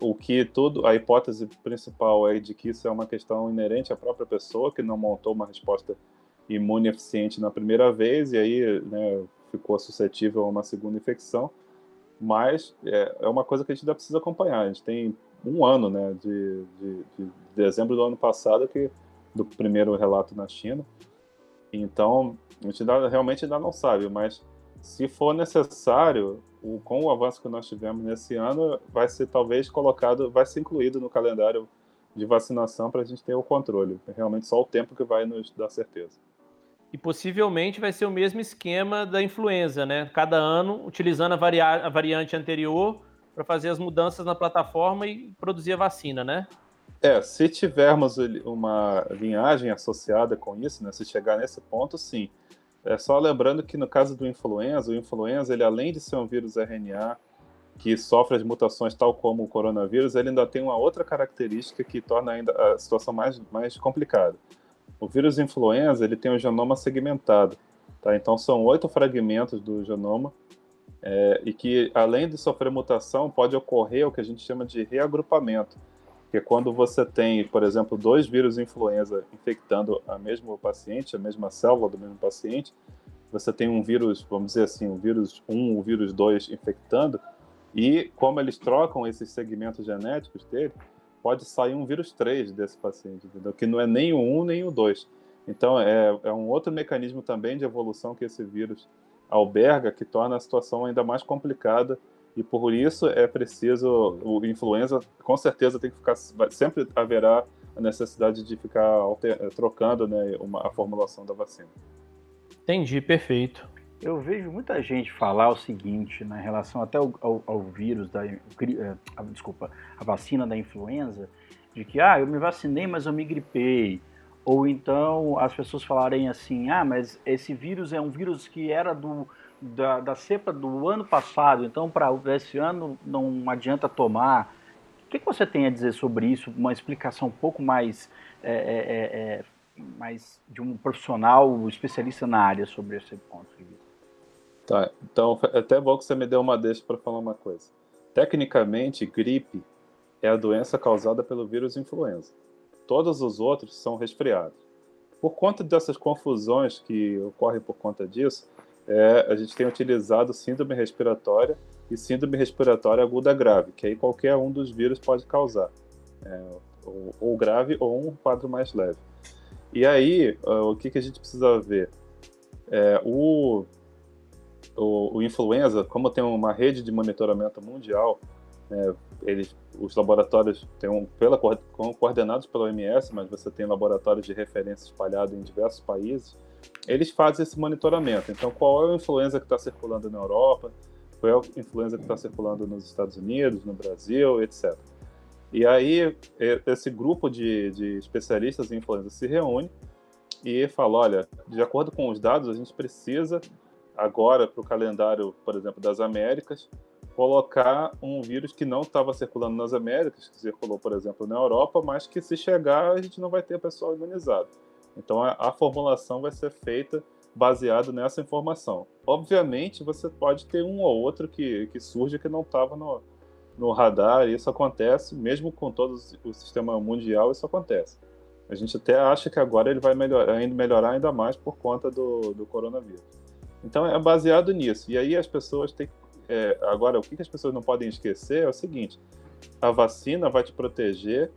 O que tudo, a hipótese principal é de que isso é uma questão inerente à própria pessoa que não montou uma resposta imune eficiente na primeira vez e aí né, ficou suscetível a uma segunda infecção. Mas é, é, uma coisa que a gente ainda precisa acompanhar. A gente tem um ano, né, de, de, de dezembro do ano passado que do primeiro relato na China. Então a gente ainda, realmente ainda não sabe, mas se for necessário, o, com o avanço que nós tivemos nesse ano, vai ser talvez colocado, vai ser incluído no calendário de vacinação para a gente ter o controle. É realmente só o tempo que vai nos dar certeza. E possivelmente vai ser o mesmo esquema da influenza, né? Cada ano utilizando a, varia a variante anterior para fazer as mudanças na plataforma e produzir a vacina, né? É, se tivermos uma linhagem associada com isso, né? Se chegar nesse ponto, sim. É só lembrando que no caso do influenza, o influenza, ele além de ser um vírus RNA que sofre as mutações tal como o coronavírus, ele ainda tem uma outra característica que torna ainda a situação mais, mais complicada. O vírus influenza, ele tem um genoma segmentado, tá? Então são oito fragmentos do genoma é, e que além de sofrer mutação, pode ocorrer o que a gente chama de reagrupamento. Porque quando você tem, por exemplo, dois vírus influenza infectando a mesmo paciente, a mesma célula do mesmo paciente, você tem um vírus, vamos dizer assim, o vírus 1, o vírus 2 infectando, e como eles trocam esses segmentos genéticos dele, pode sair um vírus 3 desse paciente, entendeu? que não é nem o 1 nem o 2. Então, é, é um outro mecanismo também de evolução que esse vírus alberga, que torna a situação ainda mais complicada e por isso é preciso o influenza com certeza tem que ficar sempre haverá a necessidade de ficar alter, trocando né, uma, a formulação da vacina. Entendi, perfeito. Eu vejo muita gente falar o seguinte, na né, relação até ao, ao, ao vírus da, eh, a, desculpa, a vacina da influenza, de que ah, eu me vacinei, mas eu me gripei. Ou então as pessoas falarem assim, ah, mas esse vírus é um vírus que era do da, da cepa do ano passado, então para esse ano não adianta tomar. O que, que, você tem a dizer sobre isso? Uma explicação um pouco mais, é, é, é, é mais de um profissional especialista na área sobre esse ponto de vista. Tá, então é até bom que você me deu uma deixa para falar uma coisa. Tecnicamente, gripe é a doença causada pelo vírus influenza. Todos os outros são resfriados. Por conta dessas confusões que ocorrem por conta disso, é, a gente tem utilizado síndrome respiratória e síndrome respiratória aguda grave, que aí qualquer um dos vírus pode causar, é, ou, ou, grave ou um quadro mais leve. E aí, o que, que a gente precisa ver? É, o, o, o, influenza, como tem uma rede de monitoramento mundial, é, eles, os laboratórios têm um, pela, coordenados pela OMS, mas você tem laboratórios de referência espalhados em diversos países, eles fazem esse monitoramento. Então, qual é a influenza que está circulando na Europa, qual é a influenza que está circulando nos Estados Unidos, no Brasil, etc. E aí, esse grupo de, de especialistas em influenza se reúne e fala: olha, de acordo com os dados, a gente precisa, agora, para o calendário, por exemplo, das Américas, colocar um vírus que não estava circulando nas Américas, que circulou, por exemplo, na Europa, mas que se chegar, a gente não vai ter pessoal imunizado. Então a, a formulação vai ser feita baseado nessa informação. Obviamente, você pode ter um ou outro que, que surge que não estava no, no radar, e isso acontece, mesmo com todo o sistema mundial, isso acontece. A gente até acha que agora ele vai melhorar, melhorar ainda mais por conta do, do coronavírus. Então é baseado nisso. E aí as pessoas têm. É, agora, o que as pessoas não podem esquecer é o seguinte: a vacina vai te proteger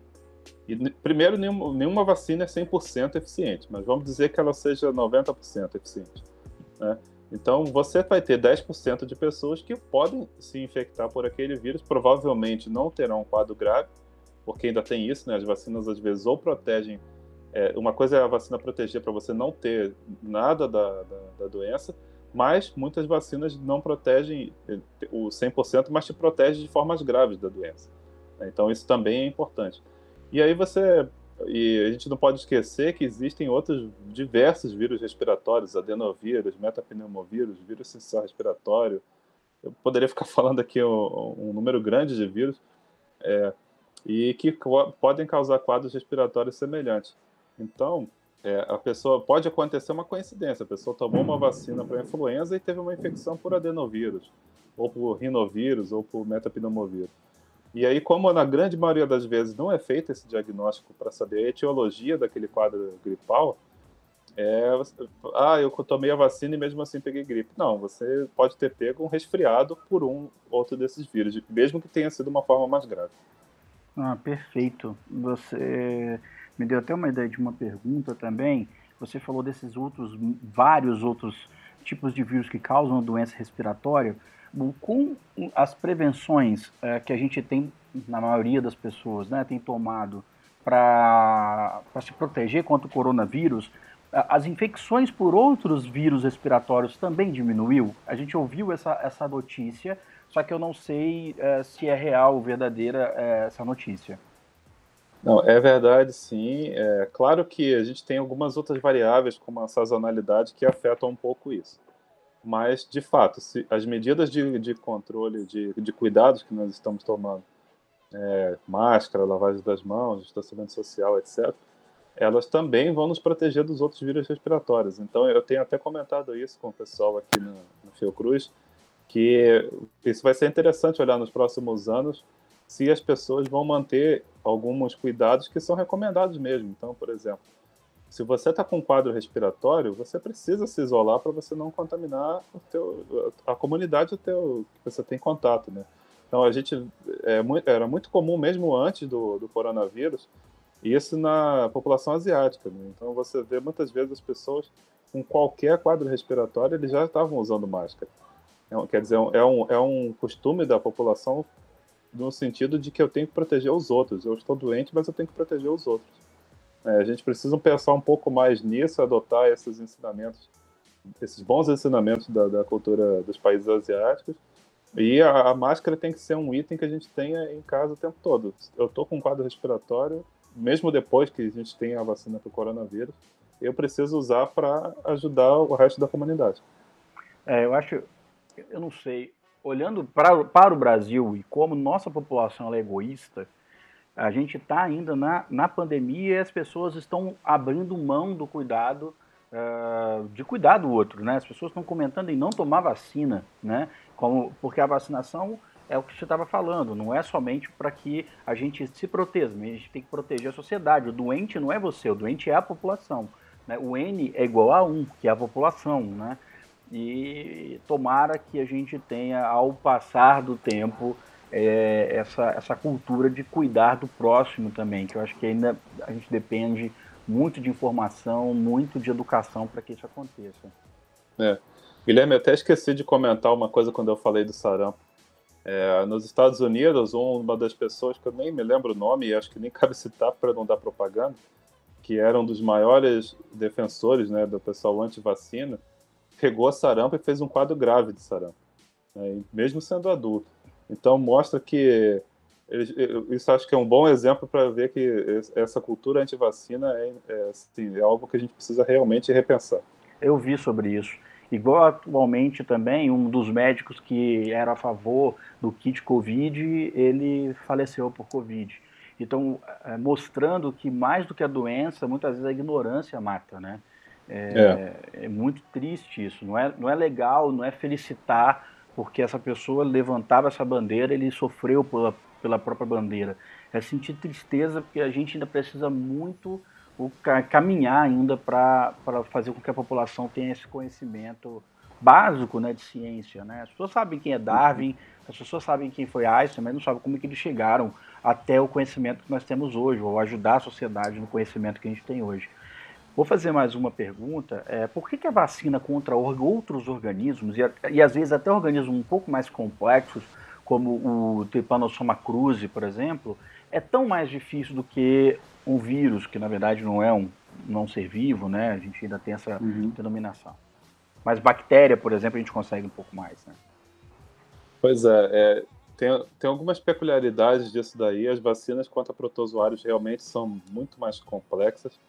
e, primeiro, nenhuma, nenhuma vacina é 100% eficiente, mas vamos dizer que ela seja 90% eficiente. Né? Então, você vai ter 10% de pessoas que podem se infectar por aquele vírus, provavelmente não terão um quadro grave, porque ainda tem isso, né? As vacinas às vezes ou protegem. É, uma coisa é a vacina proteger para você não ter nada da, da, da, doença, mas muitas vacinas não protegem é, o 100%, mas te protegem de formas graves da doença. Né? Então, isso também é importante. E aí você. E a gente não pode esquecer que existem outros diversos vírus respiratórios, adenovírus, metapneumovírus, vírus sensorial respiratório. Eu poderia ficar <laughs> falando aqui um, um número grande de vírus, é, e que podem causar quadros respiratórios semelhantes. Então, é, a pessoa pode acontecer uma coincidência. A pessoa tomou uma vacina para influenza e teve uma infecção por adenovírus, ou por rinovírus, ou por metapneumovírus. E aí, como na grande maioria das vezes não é feito esse diagnóstico para saber a etiologia daquele quadro gripal, é, ah, eu tomei a vacina e mesmo assim peguei gripe. Não, você pode ter pego um resfriado por um outro desses vírus, mesmo que tenha sido uma forma mais grave. Ah, perfeito. Você me deu até uma ideia de uma pergunta também. Você falou desses outros, vários outros tipos de vírus que causam doença respiratória com as prevenções é, que a gente tem, na maioria das pessoas, né, tem tomado para se proteger contra o coronavírus, as infecções por outros vírus respiratórios também diminuiu? A gente ouviu essa, essa notícia, só que eu não sei é, se é real ou verdadeira é, essa notícia. Não, é verdade, sim. É claro que a gente tem algumas outras variáveis, como a sazonalidade, que afetam um pouco isso. Mas, de fato, se as medidas de, de controle, de, de cuidados que nós estamos tomando, é, máscara, lavagem das mãos, distanciamento social, etc., elas também vão nos proteger dos outros vírus respiratórios. Então, eu tenho até comentado isso com o pessoal aqui no, no Fiocruz, que isso vai ser interessante olhar nos próximos anos se as pessoas vão manter alguns cuidados que são recomendados mesmo. Então, por exemplo, se você está com um quadro respiratório, você precisa se isolar para você não contaminar teu, a comunidade teu, que você tem contato, né? Então, a gente é, era muito comum mesmo antes do, do coronavírus, isso na população asiática. Né? Então, você vê muitas vezes as pessoas com qualquer quadro respiratório, eles já estavam usando máscara. É, quer dizer, é um, é um costume da população no sentido de que eu tenho que proteger os outros. Eu estou doente, mas eu tenho que proteger os outros. É, a gente precisa pensar um pouco mais nisso, adotar esses ensinamentos, esses bons ensinamentos da, da cultura dos países asiáticos. E a, a, máscara tem que ser um item que a gente tenha em casa o tempo todo. Eu estou com um quadro respiratório, mesmo depois que a gente tenha a vacina para o coronavírus, eu preciso usar para ajudar o resto da comunidade. É, eu acho, eu não sei, olhando pra, para o Brasil e como nossa população é egoísta, a gente está ainda na, na pandemia e as pessoas estão abrindo mão do cuidado, uh, de cuidar do outro, né? As pessoas estão comentando em não tomar vacina, né? Como, porque a vacinação é o que você estava falando, não é somente para que a gente se proteja, a gente tem que proteger a sociedade. O doente não é você, o doente é a população. Né? O N é igual a 1, que é a população, né? E tomara que a gente tenha, ao passar do tempo, é, essa, essa cultura de cuidar do próximo também, que eu acho que ainda a gente depende muito de informação, muito de educação para que isso aconteça. É. Guilherme, eu até esqueci de comentar uma coisa quando eu falei do sarampo. É, nos Estados Unidos, uma das pessoas que eu nem me lembro o nome, e acho que nem <laughs> cabe citar para não dar propaganda, que era um dos maiores defensores né, do pessoal anti-vacina, pegou sarampo e fez um quadro grave de sarampo, né, mesmo sendo adulto. Então mostra que isso acho que é um bom exemplo para ver que essa cultura anti-vacina é, é, assim, é, algo que a gente precisa realmente repensar. Eu vi sobre isso. Igual atualmente também, um dos médicos que era a favor do kit Covid, ele faleceu por Covid. Então, é, mostrando que mais do que a doença, muitas vezes a ignorância mata, né? É, é. é muito triste isso. Não é, não é legal, não é felicitar porque essa pessoa levantava essa bandeira, ele sofreu pela, pela própria bandeira. É sentir tristeza porque a gente ainda precisa muito caminhar ainda para fazer com que a população tenha esse conhecimento básico né, de ciência. Né? As pessoas sabem quem é Darwin, as pessoas sabem quem foi Einstein, mas não sabem como é que eles chegaram até o conhecimento que nós temos hoje, ou ajudar a sociedade no conhecimento que a gente tem hoje. Vou fazer mais uma pergunta. É, por que, que a vacina contra outros organismos, e, e, às vezes até organismos um pouco mais complexos, como o Trypanosoma cruzi, por exemplo, é tão mais difícil do que um vírus, que na verdade não é um, não ser vivo, né? A gente ainda tem essa uhum. denominação. Mas bactéria, por exemplo, a gente consegue um pouco mais, né? Pois é, é tem, tem algumas peculiaridades disso daí. As vacinas contra protozoários realmente são muito mais complexas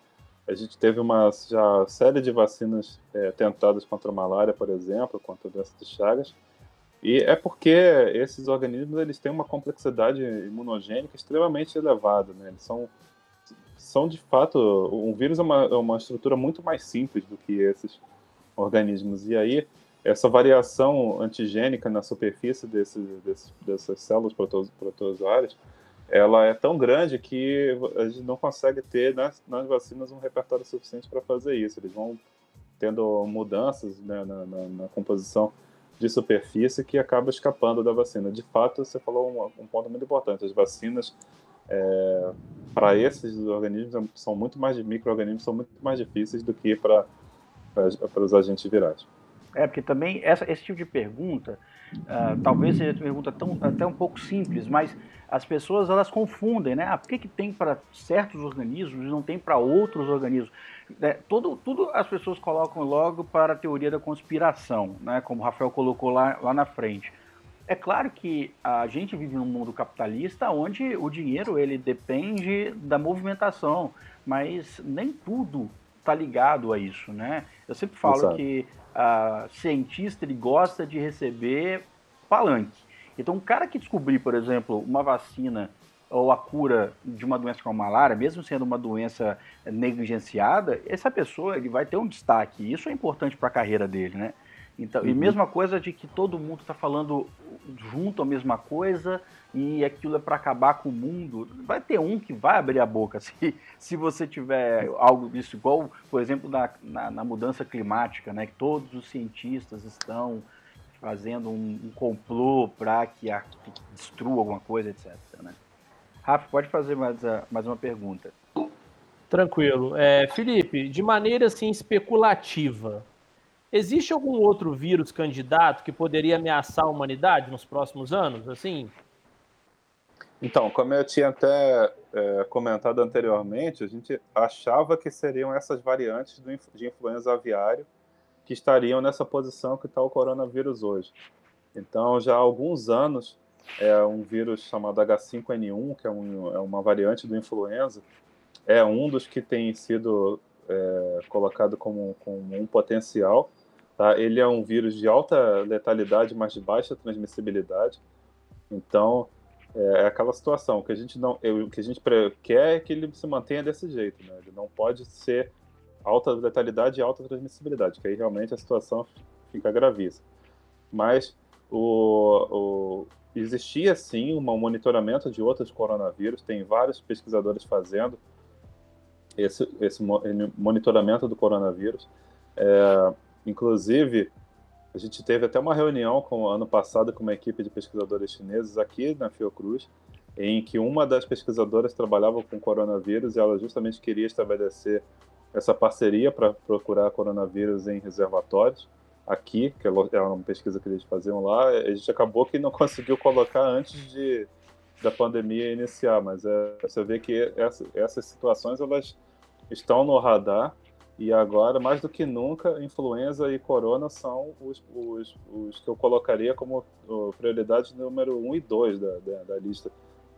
a gente teve uma já série de vacinas é, tentadas contra a malária, por exemplo, contra a doença de Chagas. E é porque esses organismos eles têm uma complexidade imunogênica extremamente elevada. Né? Eles são, são, de fato, um vírus é uma, é uma estrutura muito mais simples do que esses organismos. E aí, essa variação antigênica na superfície desses, desses, dessas células protozoárias ela é tão grande que a gente não consegue ter nas, nas vacinas um repertório suficiente para fazer isso. Eles vão tendo mudanças né, na, na, na, composição de superfície que acaba escapando da vacina. De fato, você falou um, um ponto muito importante. As vacinas, é, para esses organismos, são muito mais de micro-organismos, são muito mais difíceis do que para os agentes virais. É, porque também essa, esse tipo de pergunta, uh, talvez seja uma pergunta tão, até um pouco simples, mas as pessoas elas confundem, né? Ah, por que, que tem para certos organismos e não tem para outros organismos? É, todo, tudo as pessoas colocam logo para a teoria da conspiração, né? Como o Rafael colocou lá, lá na frente. É claro que a gente vive num mundo capitalista onde o dinheiro ele depende da movimentação, mas nem tudo está ligado a isso, né? Eu sempre falo Exato. que a cientista ele gosta de receber palanque. Então, um cara que descobrir, por exemplo, uma vacina ou a cura de uma doença como a malária, mesmo sendo uma doença negligenciada, essa pessoa ele vai ter um destaque. Isso é importante para a carreira dele, né? Então, uhum. E mesma coisa de que todo mundo está falando junto a mesma coisa e aquilo é para acabar com o mundo. Vai ter um que vai abrir a boca <laughs> se, se você tiver algo disso, igual, por exemplo, na, na, na mudança climática, né? Que todos os cientistas estão fazendo um, um complô para que, que, destrua alguma coisa, etc. Né? Rafa, pode fazer mais, mais uma pergunta. Tranquilo. É, Felipe, de maneira assim especulativa, existe algum outro vírus candidato que poderia ameaçar a humanidade nos próximos anos? Assim? Então, como eu tinha até é, comentado anteriormente, a gente achava que seriam essas variantes do, de influenza aviário que estariam nessa posição que está o coronavírus hoje. Então, já há alguns anos, é um vírus chamado H5N1, que é, um, é uma variante do influenza, é um dos que tem sido é, colocado como, como, um potencial. Tá? Ele é um vírus de alta letalidade, mas de baixa transmissibilidade. Então, é, é aquela situação que a gente não, o que a gente quer é que ele se mantenha desse jeito, né? Ele não pode ser alta letalidade e alta transmissibilidade, que aí realmente a situação fica gravíssima. Mas o, o, existia sim um monitoramento de outros coronavírus, tem vários pesquisadores fazendo esse, esse monitoramento do coronavírus. É, inclusive, a gente teve até uma reunião com ano passado com uma equipe de pesquisadores chineses aqui na Fiocruz, em que uma das pesquisadoras trabalhava com coronavírus e ela justamente queria estabelecer essa parceria para procurar coronavírus em reservatórios aqui, que é uma pesquisa que eles faziam lá. A gente acabou que não <laughs> conseguiu colocar antes de da pandemia iniciar, mas é, você vê que essa, essas situações elas estão no radar e agora, mais do que nunca, influenza e corona são os, os, os que eu colocaria como prioridade número 1 um e 2 da, da, da, lista.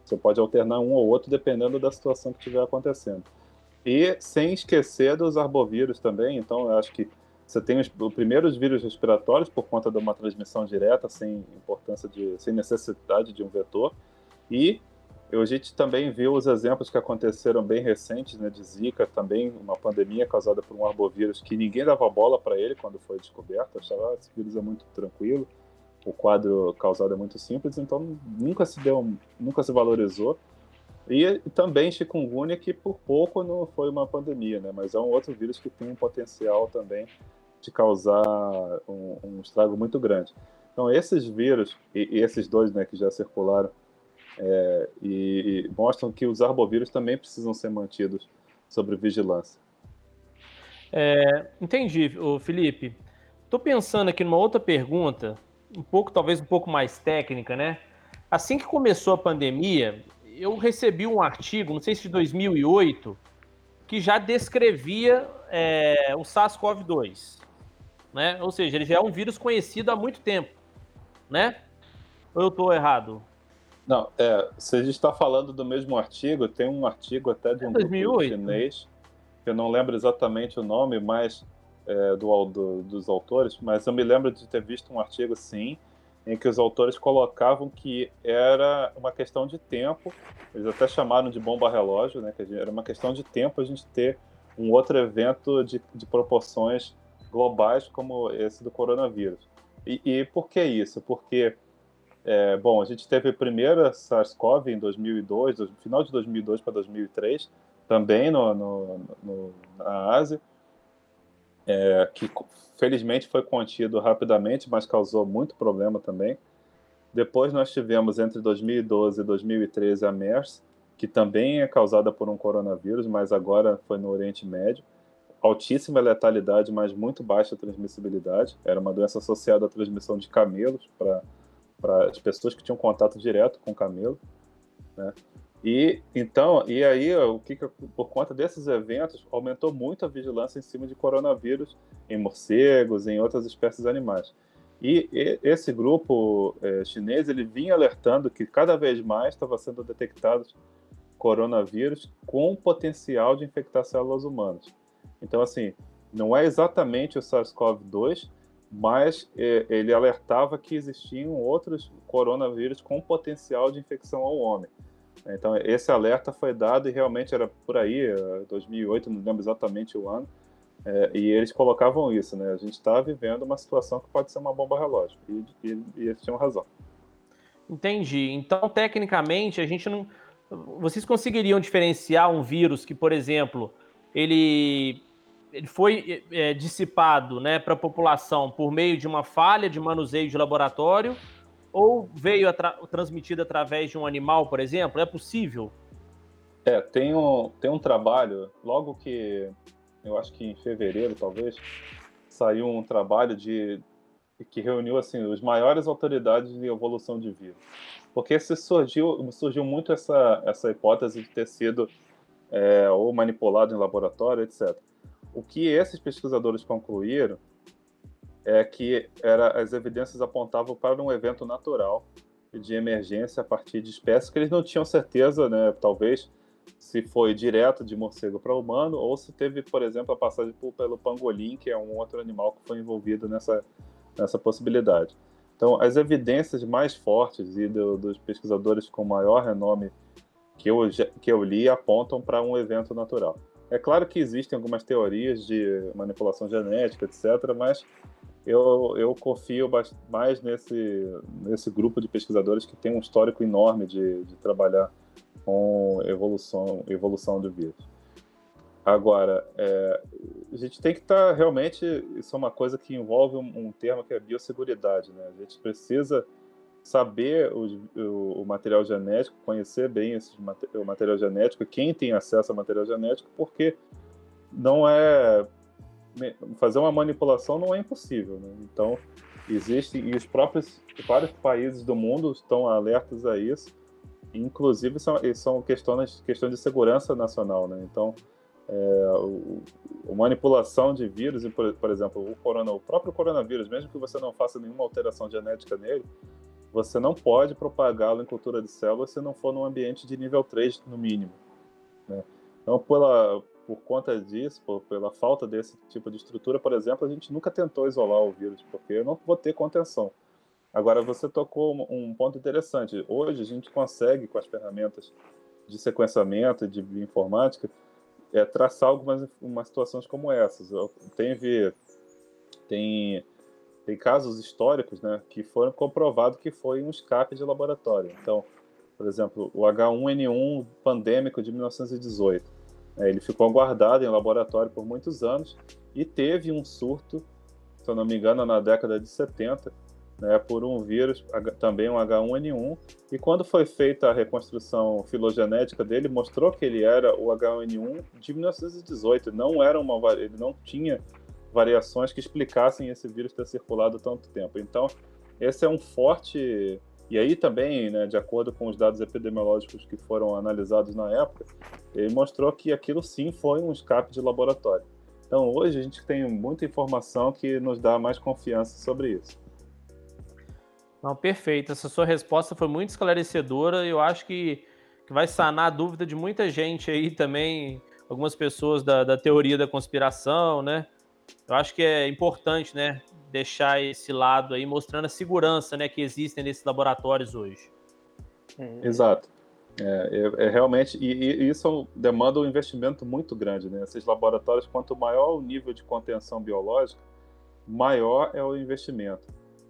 Você pode alternar um ou outro dependendo da situação que estiver acontecendo. E sem esquecer dos arbovírus também, então eu acho que você tem os, os primeiros vírus respiratórios por conta de uma transmissão direta, sem importância de, sem necessidade de um vetor, e a gente também viu os exemplos que aconteceram bem recentes, né, de Zika, também uma pandemia causada por um arbovírus que ninguém dava bola para ele quando foi descoberto, achava ah, esse vírus é muito tranquilo, o quadro causado é muito simples, então nunca se deu, nunca se valorizou. E, também chikungunya, que por pouco não foi uma pandemia, né, mas é um outro vírus que tem um potencial também de causar um, um estrago muito grande. Então esses vírus, e, e esses dois né, que já circularam, é, e, e, mostram que os arbovírus também precisam ser mantidos sob vigilância. É, entendi, Felipe. Estou pensando aqui numa outra pergunta, um pouco, talvez um pouco mais técnica, né? Assim que começou a pandemia, eu recebi um artigo, não sei se de 2008, que já descrevia é, o SARS-CoV-2, né? Ou seja, ele já é um vírus conhecido há muito tempo, né? Ou eu estou errado? Não, é, se a gente está falando do mesmo artigo, tem um artigo até de um 2008. chinês, que eu não lembro exatamente o nome, mas é, do, do, dos autores, mas eu me lembro de ter visto um artigo, sim, em que os autores colocavam que era uma questão de tempo, eles até chamaram de bomba relógio, né, que era uma questão de tempo a gente ter um outro evento de, de proporções globais como esse do coronavírus. E, e por que isso? Porque é, bom, a gente teve a primeira SARS-CoV em 2002, no final de 2002 para 2003, também no, no, no na Ásia, é, que felizmente foi contido rapidamente, mas causou muito problema também. Depois nós tivemos entre 2012 e 2013 a MERS, que também é causada por um coronavírus, mas agora foi no Oriente Médio. Altíssima letalidade, mas muito baixa transmissibilidade. Era uma doença associada à transmissão de camelos para para as pessoas que tinham contato direto com o camelo, né? E então, e aí o que, que por conta desses eventos aumentou muito a vigilância em cima de coronavírus em morcegos, em outras espécies animais. E, e esse grupo é, chinês ele vinha alertando que cada vez mais estava sendo detectados coronavírus com potencial de infectar células humanas. Então, assim, não é exatamente o SARS-CoV-2, mas é, ele alertava que existiam outros coronavírus com potencial de infecção ao homem. Então, esse alerta foi dado e realmente era por aí, 2008, é, não lembro exatamente o ano, é, e eles colocavam isso, né? A gente está vivendo uma situação que pode ser uma bomba relógio, e, e, e eles tinham razão. Entendi. Então, tecnicamente, a gente não. Vocês conseguiriam diferenciar um vírus que, por exemplo, ele, ele foi é, dissipado né, para a população por meio de uma falha de manuseio de laboratório ou veio atra transmitido através de um animal, por exemplo? É possível? É, tem um, tem um trabalho, logo que, eu acho que em fevereiro, talvez, saiu um trabalho de que reuniu assim os maiores autoridades de evolução de vírus. Porque se surgiu, surgiu muito essa, essa hipótese de ter sido é, ou manipulado em laboratório, etc. O que esses pesquisadores concluíram é que era, as evidências apontavam para um evento natural de emergência a partir de espécies que eles não tinham certeza, né, talvez, se foi direto de morcego para humano ou se teve, por exemplo, a passagem por, pelo pangolim, que é um outro animal que foi envolvido nessa, nessa possibilidade. Então, as evidências mais fortes e do, dos pesquisadores com maior renome que eu, que eu li apontam para um evento natural. É claro que existem algumas teorias de manipulação genética, etc., mas eu, eu confio mais nesse, nesse grupo de pesquisadores que tem um histórico enorme de, de trabalhar com evolução, evolução do vírus. Agora, é, a gente tem que estar tá, realmente. Isso é uma coisa que envolve um, um, termo que é biosseguridade. Né? A gente precisa saber o, o, o material genético, conhecer bem esse, o material genético, quem tem acesso ao material genético, porque não é. Fazer uma manipulação não é impossível. Né? Então, existem. E os próprios. Vários países do mundo estão alertas a isso inclusive são, são questões, questões de segurança nacional, né? Então, é, o, a manipulação de vírus, por, por exemplo, o, corona, o próprio coronavírus, mesmo que você não faça nenhuma alteração genética nele, você não pode propagá-lo em cultura de células se não for num ambiente de nível 3, no mínimo. Né? Então, pela, por conta disso, por, pela falta desse tipo de estrutura, por exemplo, a gente nunca tentou isolar o vírus, porque eu não vou ter contenção. Agora, você tocou um ponto interessante. Hoje, a gente consegue, com as ferramentas de sequenciamento, de informática, é, traçar algumas umas situações como essas. Tem, tem casos históricos né, que foram comprovados que foi um escape de laboratório. Então, por exemplo, o H1N1 pandêmico de 1918. Né, ele ficou guardado em laboratório por muitos anos e teve um surto, se eu não me engano, na década de 70, né, por um vírus, também um H1N1, e quando foi feita a reconstrução filogenética dele, mostrou que ele era o H1N1 de 1918, não era uma, ele não tinha variações que explicassem esse vírus ter circulado tanto tempo. Então, esse é um forte e aí também, né, de acordo com os dados epidemiológicos que foram analisados na época, ele mostrou que aquilo sim foi um escape de laboratório. Então hoje a gente tem muita informação que nos dá mais confiança sobre isso. Não, perfeito. Essa sua resposta foi muito esclarecedora. Eu acho que, que vai sanar a dúvida de muita gente aí também, algumas pessoas da, da teoria da conspiração, né? Eu acho que é importante, né, deixar esse lado aí, mostrando a segurança, né, que existem nesses laboratórios hoje. É. Exato. É, é, é realmente, e, e, isso demanda um investimento muito grande, né? Esses laboratórios, quanto maior o nível de contenção biológica, maior é o investimento.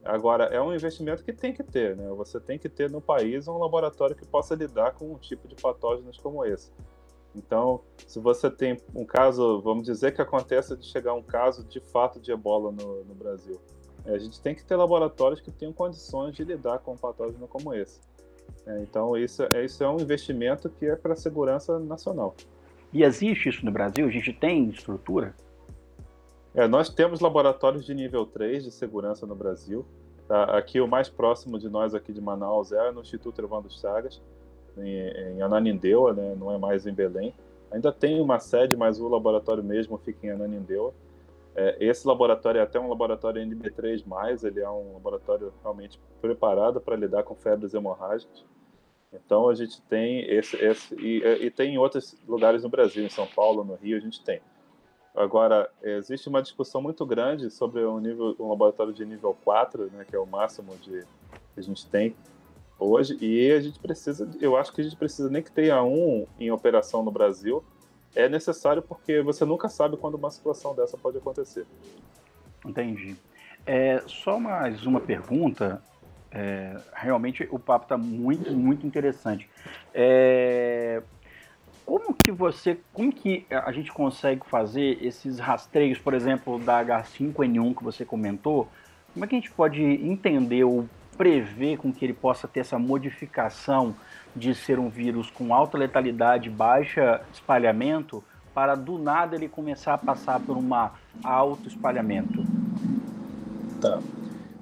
Agora, é um investimento que tem que ter, né? Você tem que ter no país um laboratório que possa lidar com um tipo de patógenos como esse. Então, se você tem um caso, vamos dizer que acontece de chegar um caso de fato de ebola no, no Brasil, é, a gente tem que ter laboratórios que tenham condições de lidar com um patógeno como esse. É, então, isso, é, isso é um investimento que é para a segurança nacional. E existe isso no Brasil? A gente tem estrutura? É, nós temos laboratórios de nível 3 de segurança no Brasil. Aqui, o mais próximo de nós, aqui de Manaus, é no Instituto Evandro Chagas, em, em Ananindeua, né? não é mais em Belém. Ainda tem uma sede, mas o laboratório mesmo fica em Ananindeua. É, esse laboratório é até um laboratório NB3+, ele é um laboratório realmente preparado para lidar com febres hemorrágicas. Então a gente tem esse, esse e, e, tem em outros lugares no Brasil, em São Paulo, no Rio, a gente tem. Agora, existe uma discussão muito grande sobre um, nível, um laboratório de nível 4, né, que é o máximo de, que a gente tem hoje, e a gente precisa, eu acho que a gente precisa nem que tenha um em operação no Brasil, é necessário porque você nunca sabe quando uma situação dessa pode acontecer. Entendi. É, só mais uma pergunta. É, realmente o papo está muito, muito interessante. É, como que você, como que a gente consegue fazer esses rastreios, por exemplo, da H5N1 que você comentou? Como é que a gente pode entender ou prever com que ele possa ter essa modificação de ser um vírus com alta letalidade, baixa espalhamento, para do nada ele começar a passar por um alto espalhamento? Tá.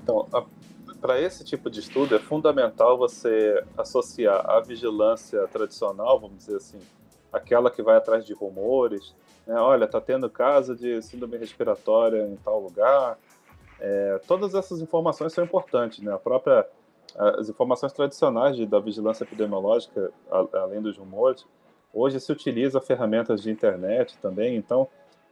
Então, para esse tipo de estudo é fundamental você associar a vigilância tradicional, vamos dizer assim, aquela que vai atrás de rumores, né? olha, está tendo caso de síndrome respiratória em tal lugar. É, todas essas informações são importantes, né? A própria as informações tradicionais de, da vigilância epidemiológica, a, além dos rumores, hoje se utiliza ferramentas de internet também, então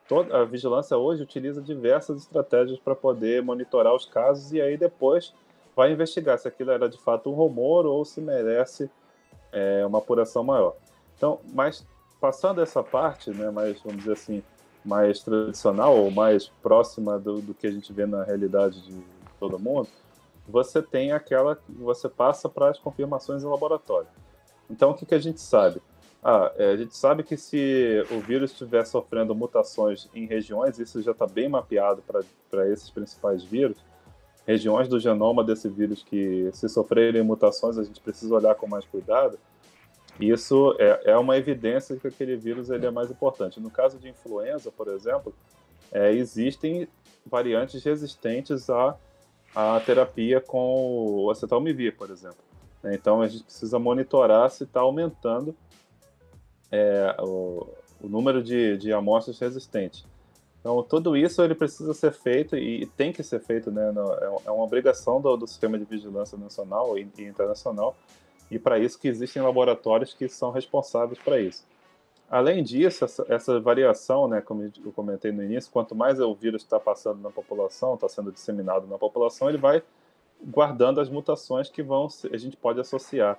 toda a vigilância hoje utiliza diversas estratégias para poder monitorar os casos e aí depois vai investigar se aquilo era de fato um rumor ou se merece é, uma apuração maior. Então, mas passando essa parte, né, mais, vamos dizer assim, mais tradicional ou mais próxima do, do que a gente vê na realidade de todo mundo, você tem aquela que você passa para as confirmações em laboratório. Então, o que, que a gente sabe? Ah, é, a gente sabe que se o vírus estiver sofrendo mutações em regiões, isso já está bem mapeado para esses principais vírus, regiões do genoma desse vírus que, se sofrerem mutações, a gente precisa olhar com mais cuidado. Isso é, é uma evidência de que aquele vírus ele é mais importante. No caso de influenza, por exemplo, é, existem variantes resistentes à, à terapia com o acetalmivir, por exemplo. Então a gente precisa monitorar se está aumentando é, o, o, número de, de amostras resistentes. Então tudo isso ele precisa ser feito e tem que ser feito, né? É, é uma obrigação do, do sistema de vigilância nacional e internacional e para isso que existem laboratórios que são responsáveis para isso. Além disso, essa, essa, variação, né, como eu comentei no início, quanto mais o vírus está passando na população, está sendo disseminado na população, ele vai guardando as mutações que vão a gente pode associar,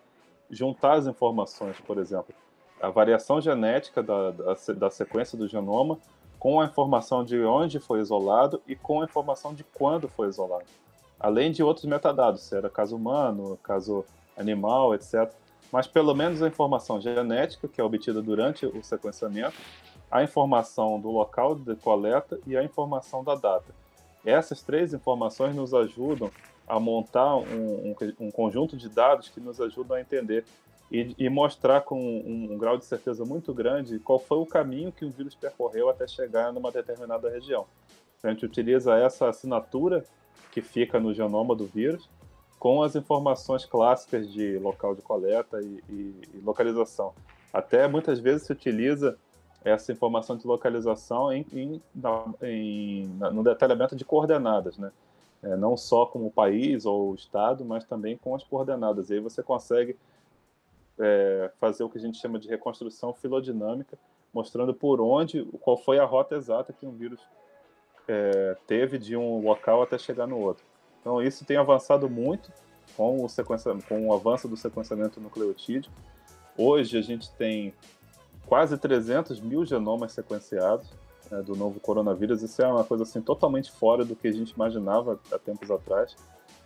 juntar as informações, por exemplo, a variação genética da, da, da sequência do genoma com a informação de onde foi isolado e com a informação de quando foi isolado, além de outros metadados, se era caso humano, caso animal, etc. Mas pelo menos a informação genética, que é obtida durante o sequenciamento, a informação do local de coleta e a informação da data. Essas três informações nos ajudam a montar um, um, um conjunto de dados que nos ajudam a entender e, e mostrar com um, um, grau de certeza muito grande qual foi o caminho que o vírus percorreu até chegar numa determinada região. A gente utiliza essa assinatura que fica no genoma do vírus com as informações clássicas de local de coleta e, e, e localização. Até muitas vezes se utiliza essa informação de localização em, em, em, no detalhamento de coordenadas, né? É, não só com o país ou o estado, mas também com as coordenadas. E aí você consegue é, fazer o que a gente chama de reconstrução filodinâmica, mostrando por onde, qual foi a rota exata que um vírus é, teve de um local até chegar no outro. Então isso tem avançado muito com o, sequencia... com o avanço do sequenciamento nucleotídeo. Hoje a gente tem quase 300 mil genomas sequenciados né, do novo coronavírus. Isso é uma coisa assim totalmente fora do que a gente imaginava há tempos atrás.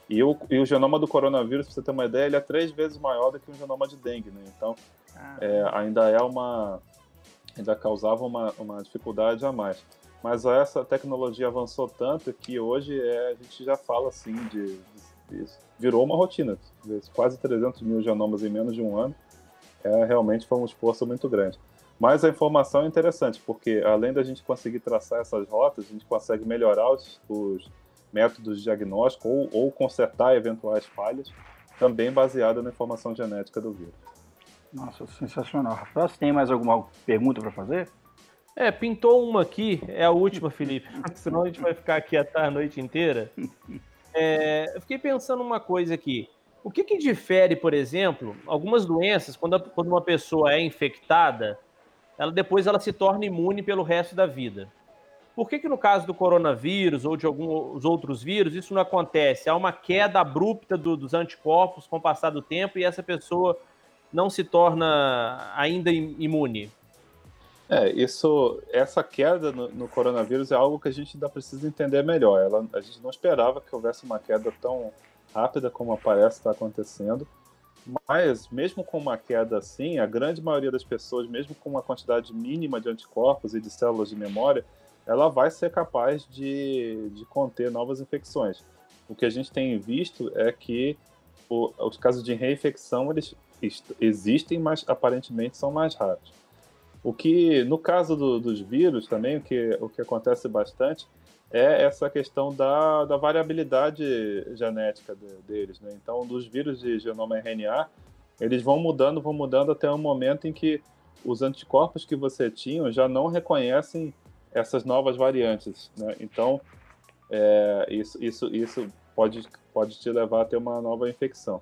E o, e o genoma do coronavírus, para você ter uma ideia, ele é três vezes maior do que um genoma de dengue. Né? Então, ah. é, ainda é uma, ainda causava uma, uma dificuldade a mais. Mas essa tecnologia avançou tanto que hoje é, a gente já fala assim de, de, virou uma rotina. Quase 300 mil genomas em menos de um ano é, realmente foi um esforço muito grande. Mas a informação é interessante, porque além da gente conseguir traçar essas rotas, a gente consegue melhorar os, os métodos de diagnóstico ou, ou, consertar eventuais falhas, também baseada na informação genética do vírus. Nossa, sensacional. Rafael, você tem mais alguma pergunta para fazer? É, pintou uma aqui, é a última, Felipe. <laughs> Senão a gente vai ficar aqui até a noite inteira. É, eu fiquei pensando uma coisa aqui. O que, que difere, por exemplo, algumas doenças, quando, a, quando uma pessoa é infectada, ela depois ela se torna imune pelo resto da vida. Por que, que no caso do coronavírus ou de alguns outros vírus isso não acontece? Há uma queda abrupta do, dos anticorpos com o passar do tempo e essa pessoa não se torna ainda imune? É, isso, essa queda no, no, coronavírus é algo que a gente ainda precisa entender melhor. Ela, a gente não esperava que houvesse uma queda tão, rápida como parece estar acontecendo, mas mesmo com uma queda assim, a grande maioria das pessoas, mesmo com uma quantidade mínima de anticorpos e de células de memória, ela vai ser capaz de, de conter novas infecções. O que a gente tem visto é que o, os casos de reinfecção eles existem, mas aparentemente são mais raros. O que, no caso do, dos vírus também, o que, o que acontece bastante é essa questão da, da variabilidade genética de, deles. Né? Então, dos vírus de genoma RNA, eles vão mudando, vão mudando até um momento em que os anticorpos que você tinha já não reconhecem essas novas variantes. Né? Então, é, isso, isso, isso pode, pode te levar a ter uma nova infecção.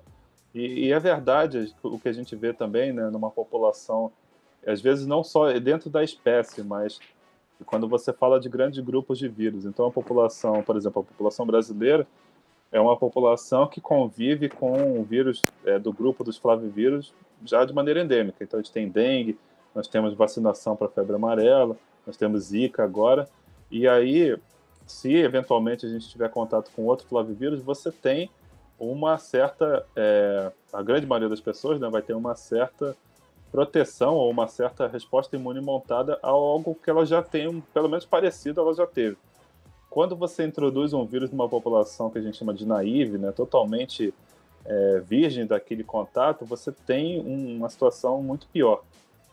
E, e é verdade o que a gente vê também né, numa população, às vezes não só dentro da espécie, mas quando você fala de grandes grupos de vírus. Então, a população, por exemplo, a população brasileira é uma população que convive com o vírus é, do grupo dos flavivírus já de maneira endêmica. Então, a gente tem dengue, nós temos vacinação para febre amarela, nós temos zika agora. E aí, se eventualmente a gente tiver contato com outro flavivírus, você tem uma certa, é, a grande maioria das pessoas né, vai ter uma certa proteção ou uma certa resposta imune montada a algo que ela já tem, pelo menos parecido, ela já teve. Quando você introduz um vírus numa população que a gente chama de naive, né, totalmente é, virgem daquele contato, você tem um, uma situação muito pior.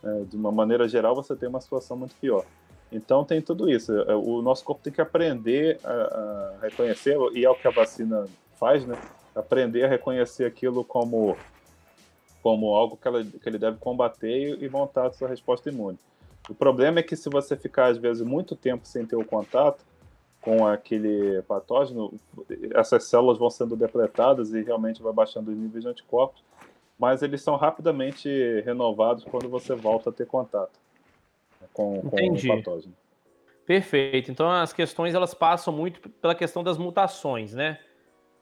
Né? De uma maneira geral, você tem uma situação muito pior. Então tem tudo isso. É, o nosso corpo tem que aprender a, a reconhecer, e é o que a vacina faz, né? Aprender a reconhecer aquilo como como algo que, ela, que ele deve combater e, montar a sua resposta imune. O problema é que se você ficar, às vezes, muito tempo sem ter o contato com aquele patógeno, essas células vão sendo depletadas e realmente vai baixando os níveis de anticorpos, mas eles são rapidamente renovados quando você volta a ter contato com, com o patógeno. Perfeito. Então as questões elas passam muito pela questão das mutações, né?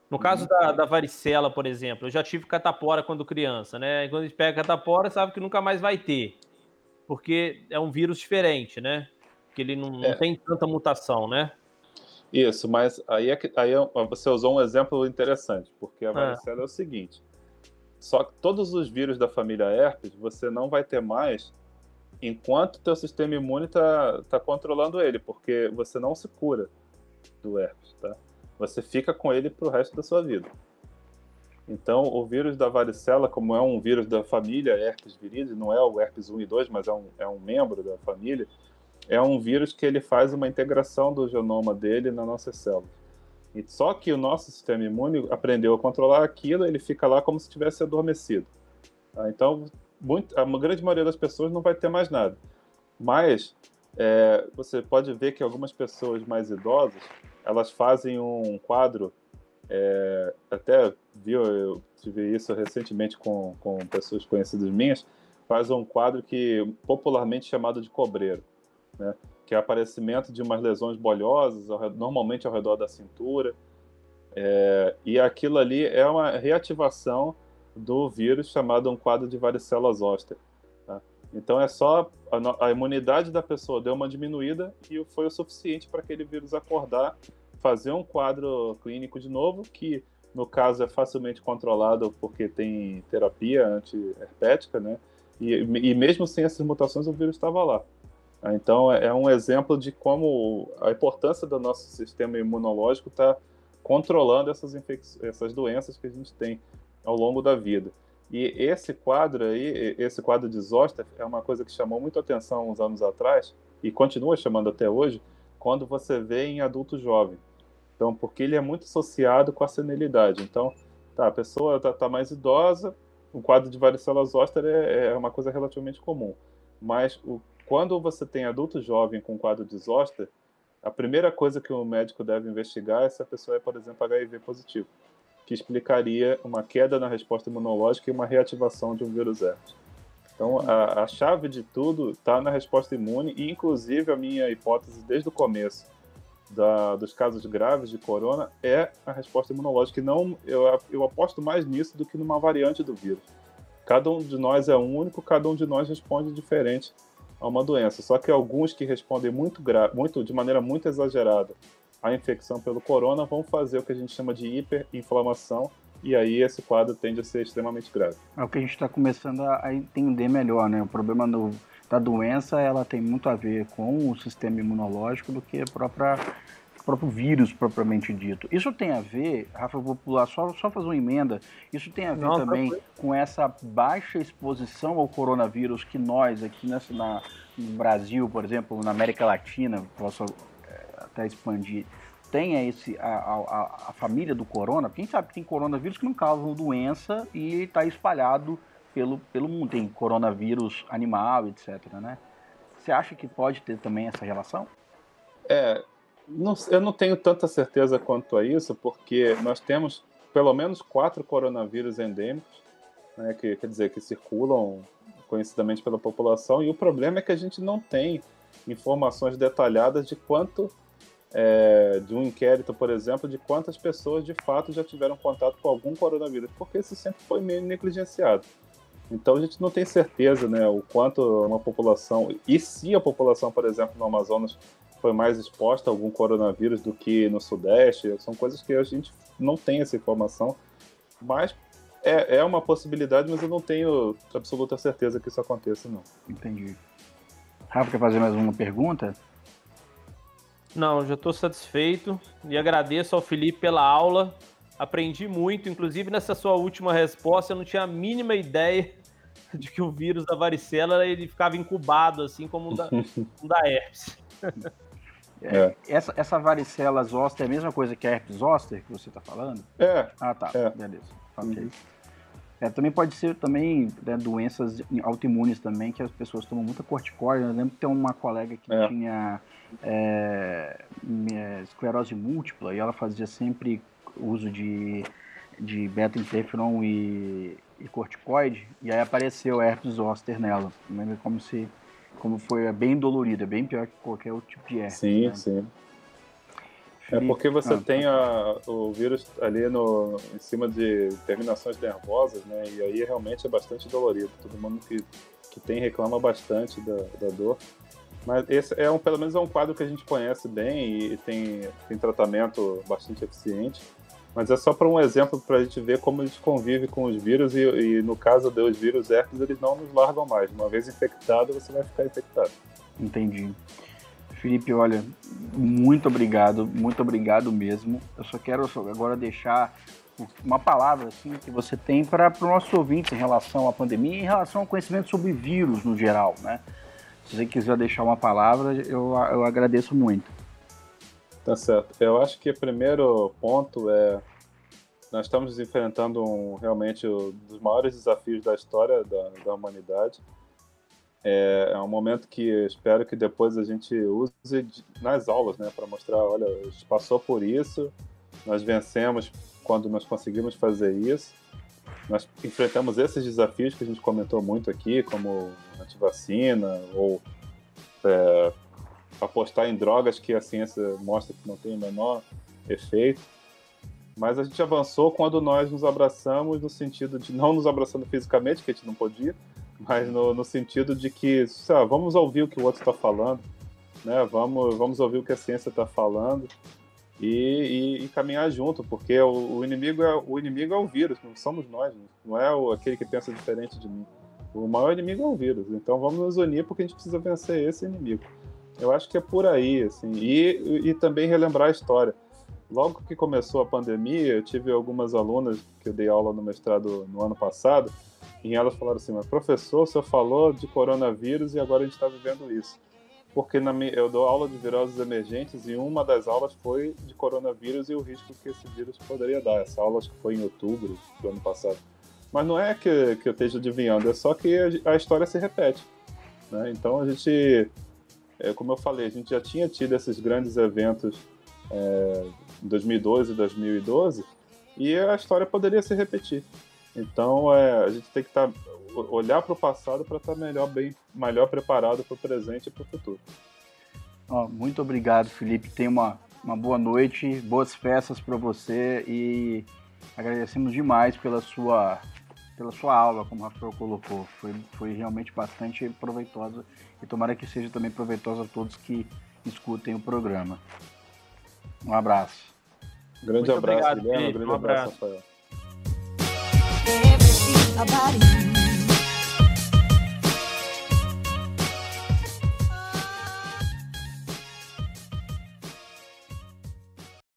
No caso uhum. da, da, varicela, por exemplo, eu já tive catapora quando criança, né? E quando a gente pega catapora, sabe que nunca mais vai ter. Porque é um vírus diferente, né? Que ele não, é. não tem tanta mutação, né? Isso, mas aí, é, aí é você usou um exemplo interessante, porque a ah. varicela é. é o seguinte: só que todos os vírus da família herpes você não vai ter mais enquanto o teu sistema imune está tá controlando ele, porque você não se cura do herpes, tá? Você fica com ele para o resto da sua vida. Então, o vírus da varicela, como é um vírus da família herpes viridis, não é o herpes 1 e 2, mas é um, é um membro da família, é um vírus que ele faz uma integração do genoma dele na nossa célula. E só que o nosso sistema imune aprendeu a controlar aquilo, ele fica lá como se tivesse adormecido. Tá? Então, muito, a grande maioria das pessoas não vai ter mais nada. Mas é, você pode ver que algumas pessoas mais idosas elas fazem um quadro, é, até viu, eu tive isso recentemente com, com pessoas conhecidas minhas, faz um quadro que popularmente chamado de cobreiro, né? que é aparecimento de umas lesões bolhosas, ao, normalmente ao redor da cintura, é, e aquilo ali é uma reativação do vírus chamado um quadro de varicela zoster. Então é só a, a, imunidade da pessoa deu uma diminuída e foi o suficiente para aquele vírus acordar fazer um quadro clínico de novo, que no caso é facilmente controlado porque tem terapia antiherpética, né? E, e mesmo sem essas mutações, o vírus estava lá. Então, é, é um exemplo de como a importância do nosso sistema imunológico está controlando essas, essas doenças que a gente tem ao longo da vida. E esse quadro aí, esse quadro de Zoster, é uma coisa que chamou muito atenção uns anos atrás e continua chamando até hoje, quando você vê em adulto jovem. Então, porque ele é muito associado com a senilidade. Então, tá, a pessoa está tá mais idosa, o quadro de varicela zoster é, é, uma coisa relativamente comum. Mas o, quando você tem adulto jovem com quadro de zoster, a primeira coisa que o médico deve investigar é se a pessoa é, por exemplo, HIV positivo, que explicaria uma queda na resposta imunológica e uma reativação de um vírus herpes. Então, a, a chave de tudo está na resposta imune, e inclusive a minha hipótese desde o começo da, dos casos graves de corona é a resposta imunológica. E não, eu, eu aposto mais nisso do que numa variante do vírus. Cada um de nós é único, cada um de nós responde diferente a uma doença. Só que alguns que respondem muito, muito de maneira muito exagerada a infecção pelo corona vão fazer o que a gente chama de hiperinflamação, e aí esse quadro tende a ser extremamente grave. É o que a gente está começando a entender melhor, né? O problema do, da doença, ela tem muito a ver com o sistema imunológico do que a própria o próprio vírus propriamente dito. Isso tem a ver, Rafa, eu vou pular só, só fazer uma emenda, isso tem a ver Não, tá também tá com essa baixa exposição ao coronavírus que nós aqui nessa, na, no Brasil, por exemplo, na América Latina, posso até expandir, tenha esse, a, a, a, família do corona, gente sabe tem coronavírus que não causam doença e está espalhado pelo, pelo mundo. Tem coronavírus animal, etc. Né? Você acha que pode ter também essa relação? É, não, eu não tenho tanta certeza quanto a isso, porque nós temos pelo menos quatro coronavírus endêmicos, né, que quer dizer que circulam conhecidamente pela população, e o problema é que a gente não tem informações detalhadas de quanto é, de um inquérito, por exemplo, de quantas pessoas de fato já tiveram contato com algum coronavírus, porque isso sempre foi meio negligenciado. Então a gente não tem certeza, né, o quanto uma população e se a população, por exemplo, no Amazonas foi mais exposta a algum coronavírus do que no Sudeste, são coisas que a gente não tem essa informação, mas é, é uma possibilidade, mas eu não tenho absoluta certeza que isso aconteça, não. Entendi. Rafa, quer fazer mais uma pergunta? Não, já estou satisfeito e agradeço ao Felipe pela aula. Aprendi muito, inclusive nessa sua última resposta, eu não tinha a mínima ideia <laughs> de que o vírus da varicela ele ficava incubado, assim como o da, o <laughs> da herpes. É. é. Essa, essa varicela zoster é a mesma coisa que a herpes zoster que você está falando? É. Ah, tá. É. Beleza. Ok. Uhum. É, também pode ser também né, doenças autoimunes também, que as pessoas tomam muita corticóide. Eu lembro que tem uma colega que é. tinha é, esclerose múltipla e ela fazia sempre uso de, de beta-interferon e, e corticoide, e aí apareceu herpes zoster nela. Lembra como se como foi é bem dolorido, é bem pior que qualquer outro tipo de herpes. Sim, né? sim. É porque você ah, tem a, o vírus ali no, em cima de terminações nervosas, né? E aí realmente é bastante dolorido. Todo mundo que, que tem reclama bastante da, da dor. Mas esse é um, pelo menos é um quadro que a gente conhece bem e tem, tem tratamento bastante eficiente. Mas é só para um exemplo para a gente ver como a gente convive com os vírus e, e no caso dos vírus herpes, eles não nos largam mais. Uma vez infectado, você vai ficar infectado. Entendi. Felipe, olha, muito obrigado, muito obrigado mesmo. Eu só quero agora deixar uma palavra assim que você tem para o nosso ouvinte em relação à pandemia e em relação ao conhecimento sobre vírus no geral, né? Se você quiser deixar uma palavra, eu, eu agradeço muito. Tá certo. Eu acho que o primeiro ponto é nós estamos enfrentando um, realmente um dos maiores desafios da história da, da humanidade. É, é, um momento que espero que depois a gente use nas aulas, né, para mostrar, olha, a gente passou por isso, nós vencemos quando nós conseguimos fazer isso, nós enfrentamos esses desafios que a gente comentou muito aqui, como antivacina ou é, apostar em drogas que a ciência mostra que não tem o menor efeito. Mas a gente avançou quando nós nos abraçamos no sentido de não nos abraçando fisicamente, que a gente não podia, mas no, no sentido de que vamos ouvir o que o outro está falando, né? Vamos, vamos ouvir o que a ciência está falando e, e, e, caminhar junto, porque o, o, inimigo é o inimigo é o vírus, não somos nós, não é o, aquele que pensa diferente de mim. O maior inimigo é o vírus, então vamos nos unir porque a gente precisa vencer esse inimigo. Eu acho que é por aí, assim, e, e também relembrar a história. Logo que começou a pandemia, eu tive algumas alunas que eu dei aula no mestrado no ano passado, e elas falaram assim: Mas professor, o senhor falou de coronavírus e agora a gente está vivendo isso. Porque na eu dou aula de viroses emergentes e uma das aulas foi de coronavírus e o risco que esse vírus poderia dar. Essa aula acho que foi em outubro do ano passado. Mas não é que, que eu esteja adivinhando, é só que a, a história se repete. Né? Então a gente é, como eu falei, a gente já tinha tido esses grandes eventos é, em 2012 e 2012 e a história poderia se repetir. Então é, a gente tem que tá, olhar para o passado para estar tá melhor, bem, melhor preparado para o presente e para o futuro. Oh, muito obrigado, Felipe. Tenha uma, uma boa noite, boas festas para você e agradecemos demais pela sua pela sua aula, como o Rafael colocou. Foi, foi realmente bastante proveitosa e tomara que seja também proveitosa a todos que escutem o programa. Um abraço. Grande Muito abraço, obrigado, Guilherme. Felipe. Grande Um abraço, abraço. Rafael.